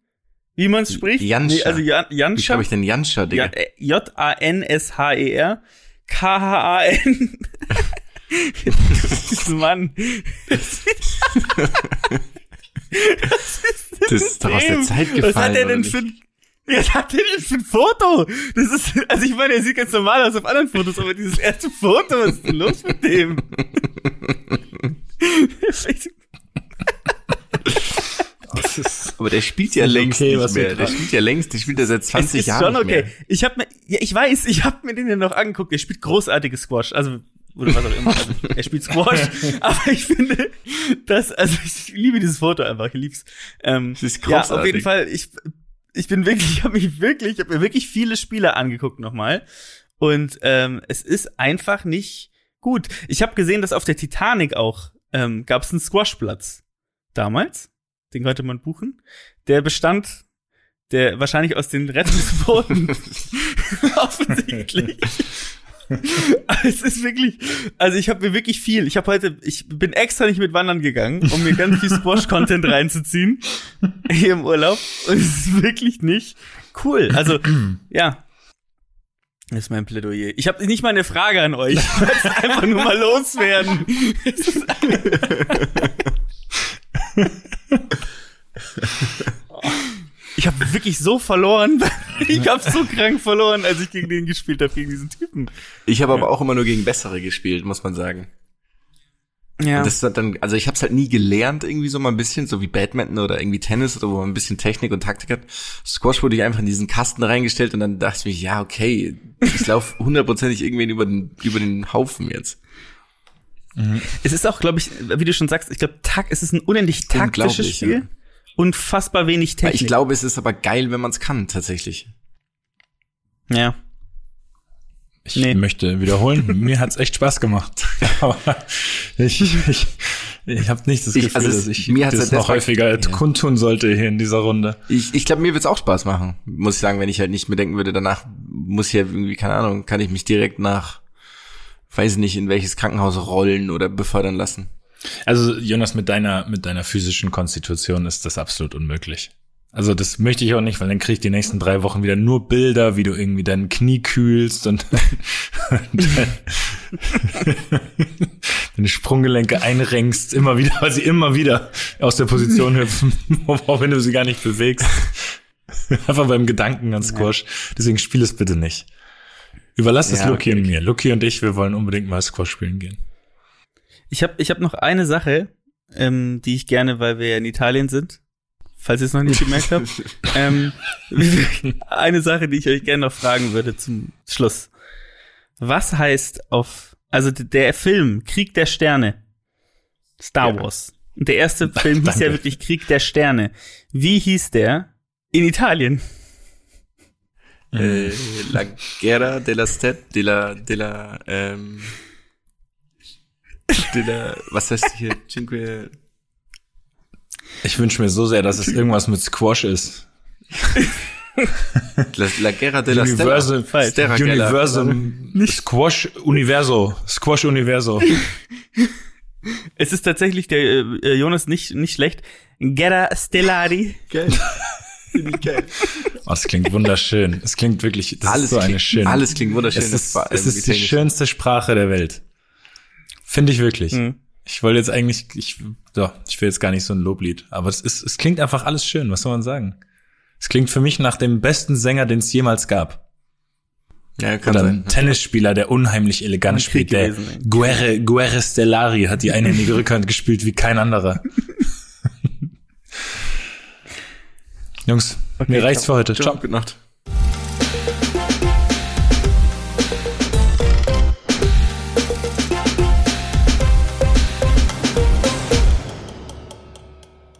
wie man es spricht. Janscher. also Jan, Wie Janscha. schreibe ich denn Janscha, Digga? Äh, J-A-N-S-H-E-R. K-H-A-N. Mann. das ist doch aus der Zeit gefallen. Was hat er denn für ein, ja, er denn für ein Foto? Das ist, also ich meine, er sieht ganz normal aus auf anderen Fotos, aber dieses erste Foto, was ist denn los mit dem? Aber der spielt ja längst okay, nicht mehr. Der spielt ja längst, der spielt ja seit 20 es ist Jahren schon nicht okay. mehr. Ich habe mir, ja, ich weiß, ich habe mir den ja noch angeguckt. Er spielt großartiges Squash, also oder was auch immer. Also, er spielt Squash, aber ich finde, dass also ich liebe dieses Foto einfach, ich lieb's. Ähm, Das ist ja, auf großartig. jeden Fall. Ich ich bin wirklich, ich habe mich wirklich, ich habe mir wirklich viele Spiele angeguckt nochmal und ähm, es ist einfach nicht gut. Ich habe gesehen, dass auf der Titanic auch ähm, gab es einen Squashplatz damals. Den konnte man buchen. Der bestand der wahrscheinlich aus den Rettungsbooten offensichtlich. Es ist wirklich, also ich habe mir wirklich viel. Ich habe heute, ich bin extra nicht mit Wandern gegangen, um mir ganz viel Squash-Content reinzuziehen hier im Urlaub. Und es ist wirklich nicht cool. Also ja, das ist mein Plädoyer. Ich habe nicht mal eine Frage an euch. Ich wollte es einfach nur mal loswerden. Ich habe wirklich so verloren. Ich habe so krank verloren, als ich gegen den gespielt habe, gegen diesen Typen. Ich habe aber auch immer nur gegen bessere gespielt, muss man sagen. Ja. Und das hat dann, also ich habe es halt nie gelernt, irgendwie so mal ein bisschen, so wie Badminton oder irgendwie Tennis oder wo man ein bisschen Technik und Taktik hat. Squash wurde ich einfach in diesen Kasten reingestellt und dann dachte ich mir, ja, okay, ich laufe hundertprozentig irgendwen über den, über den Haufen jetzt. Es ist auch, glaube ich, wie du schon sagst, ich glaube, es ist ein unendlich taktisches Spiel. ja. Unfassbar wenig Technik. Ich glaube, es ist aber geil, wenn man es kann, tatsächlich. ja. Ich Nee. möchte wiederholen, mir hat's echt Spaß gemacht. Aber ich, ich, ich habe nicht das Ich- Gefühl, also es- dass ich mir hat's das halt noch häufiger Ja. kundtun sollte hier in dieser Runde. Ich, ich glaube, mir wird's auch Spaß machen, muss ich sagen, wenn ich halt nicht mehr denken würde, danach muss ich ja irgendwie, keine Ahnung, kann ich mich direkt nach, weiß nicht, in welches Krankenhaus rollen oder befördern lassen. Also Jonas, mit deiner mit deiner physischen Konstitution ist das absolut unmöglich. Also das möchte ich auch nicht, weil dann krieg ich die nächsten drei Wochen wieder nur Bilder, wie du irgendwie dein Knie kühlst und deine Sprunggelenke einrenkst, immer wieder, weil sie immer wieder aus der Position hüpfen, auch wenn du sie gar nicht bewegst. Einfach beim Gedanken an Squash. Deswegen spiel es bitte nicht. Überlass es Ja, Lucky okay, und mir. Lucky und ich, wir wollen unbedingt mal Squash spielen gehen. Ich habe ich hab noch eine Sache, ähm, die ich gerne, weil wir ja in Italien sind, falls ihr es noch nicht gemerkt habt, ähm, eine Sache, die ich euch gerne noch fragen würde zum Schluss. Was heißt auf, also der Film Krieg der Sterne, Star Ja. Wars, und der erste Film hieß ja wirklich Krieg der Sterne. Wie hieß der in Italien? Äh, la Guerra della Stet, della, della, ähm, della, was heißt hier, Cinque, Ich wünsche mir so sehr, dass es irgendwas mit Squash ist. la, la Guerra della Universal, Stella. Stella Guerra. Universum, Squash Universo, Squash Universo. Es ist tatsächlich der äh, Jonas nicht nicht schlecht. Guerra Stellari. Geil. Geil. Oh, das klingt wunderschön. Es klingt wirklich, das Alles ist so eine klingt- schöne. alles klingt wunderschön, Es ist, es ist die schönste Sprache der Welt. Finde ich wirklich. Mhm. Ich wollte jetzt eigentlich, ich, ja, ich will jetzt gar nicht so ein Loblied, aber es ist, es klingt einfach alles schön. Was soll man sagen? Es klingt für mich nach dem besten Sänger, den es jemals gab. Ja, kann Oder sein. ein Tennisspieler, der unheimlich elegant spielt. Der gewesen. Guerre, Guerre Stellari hat die einhändige Rückhand gespielt wie kein anderer. Jungs, mir reicht's für heute. Ciao. Ciao. Gute Nacht.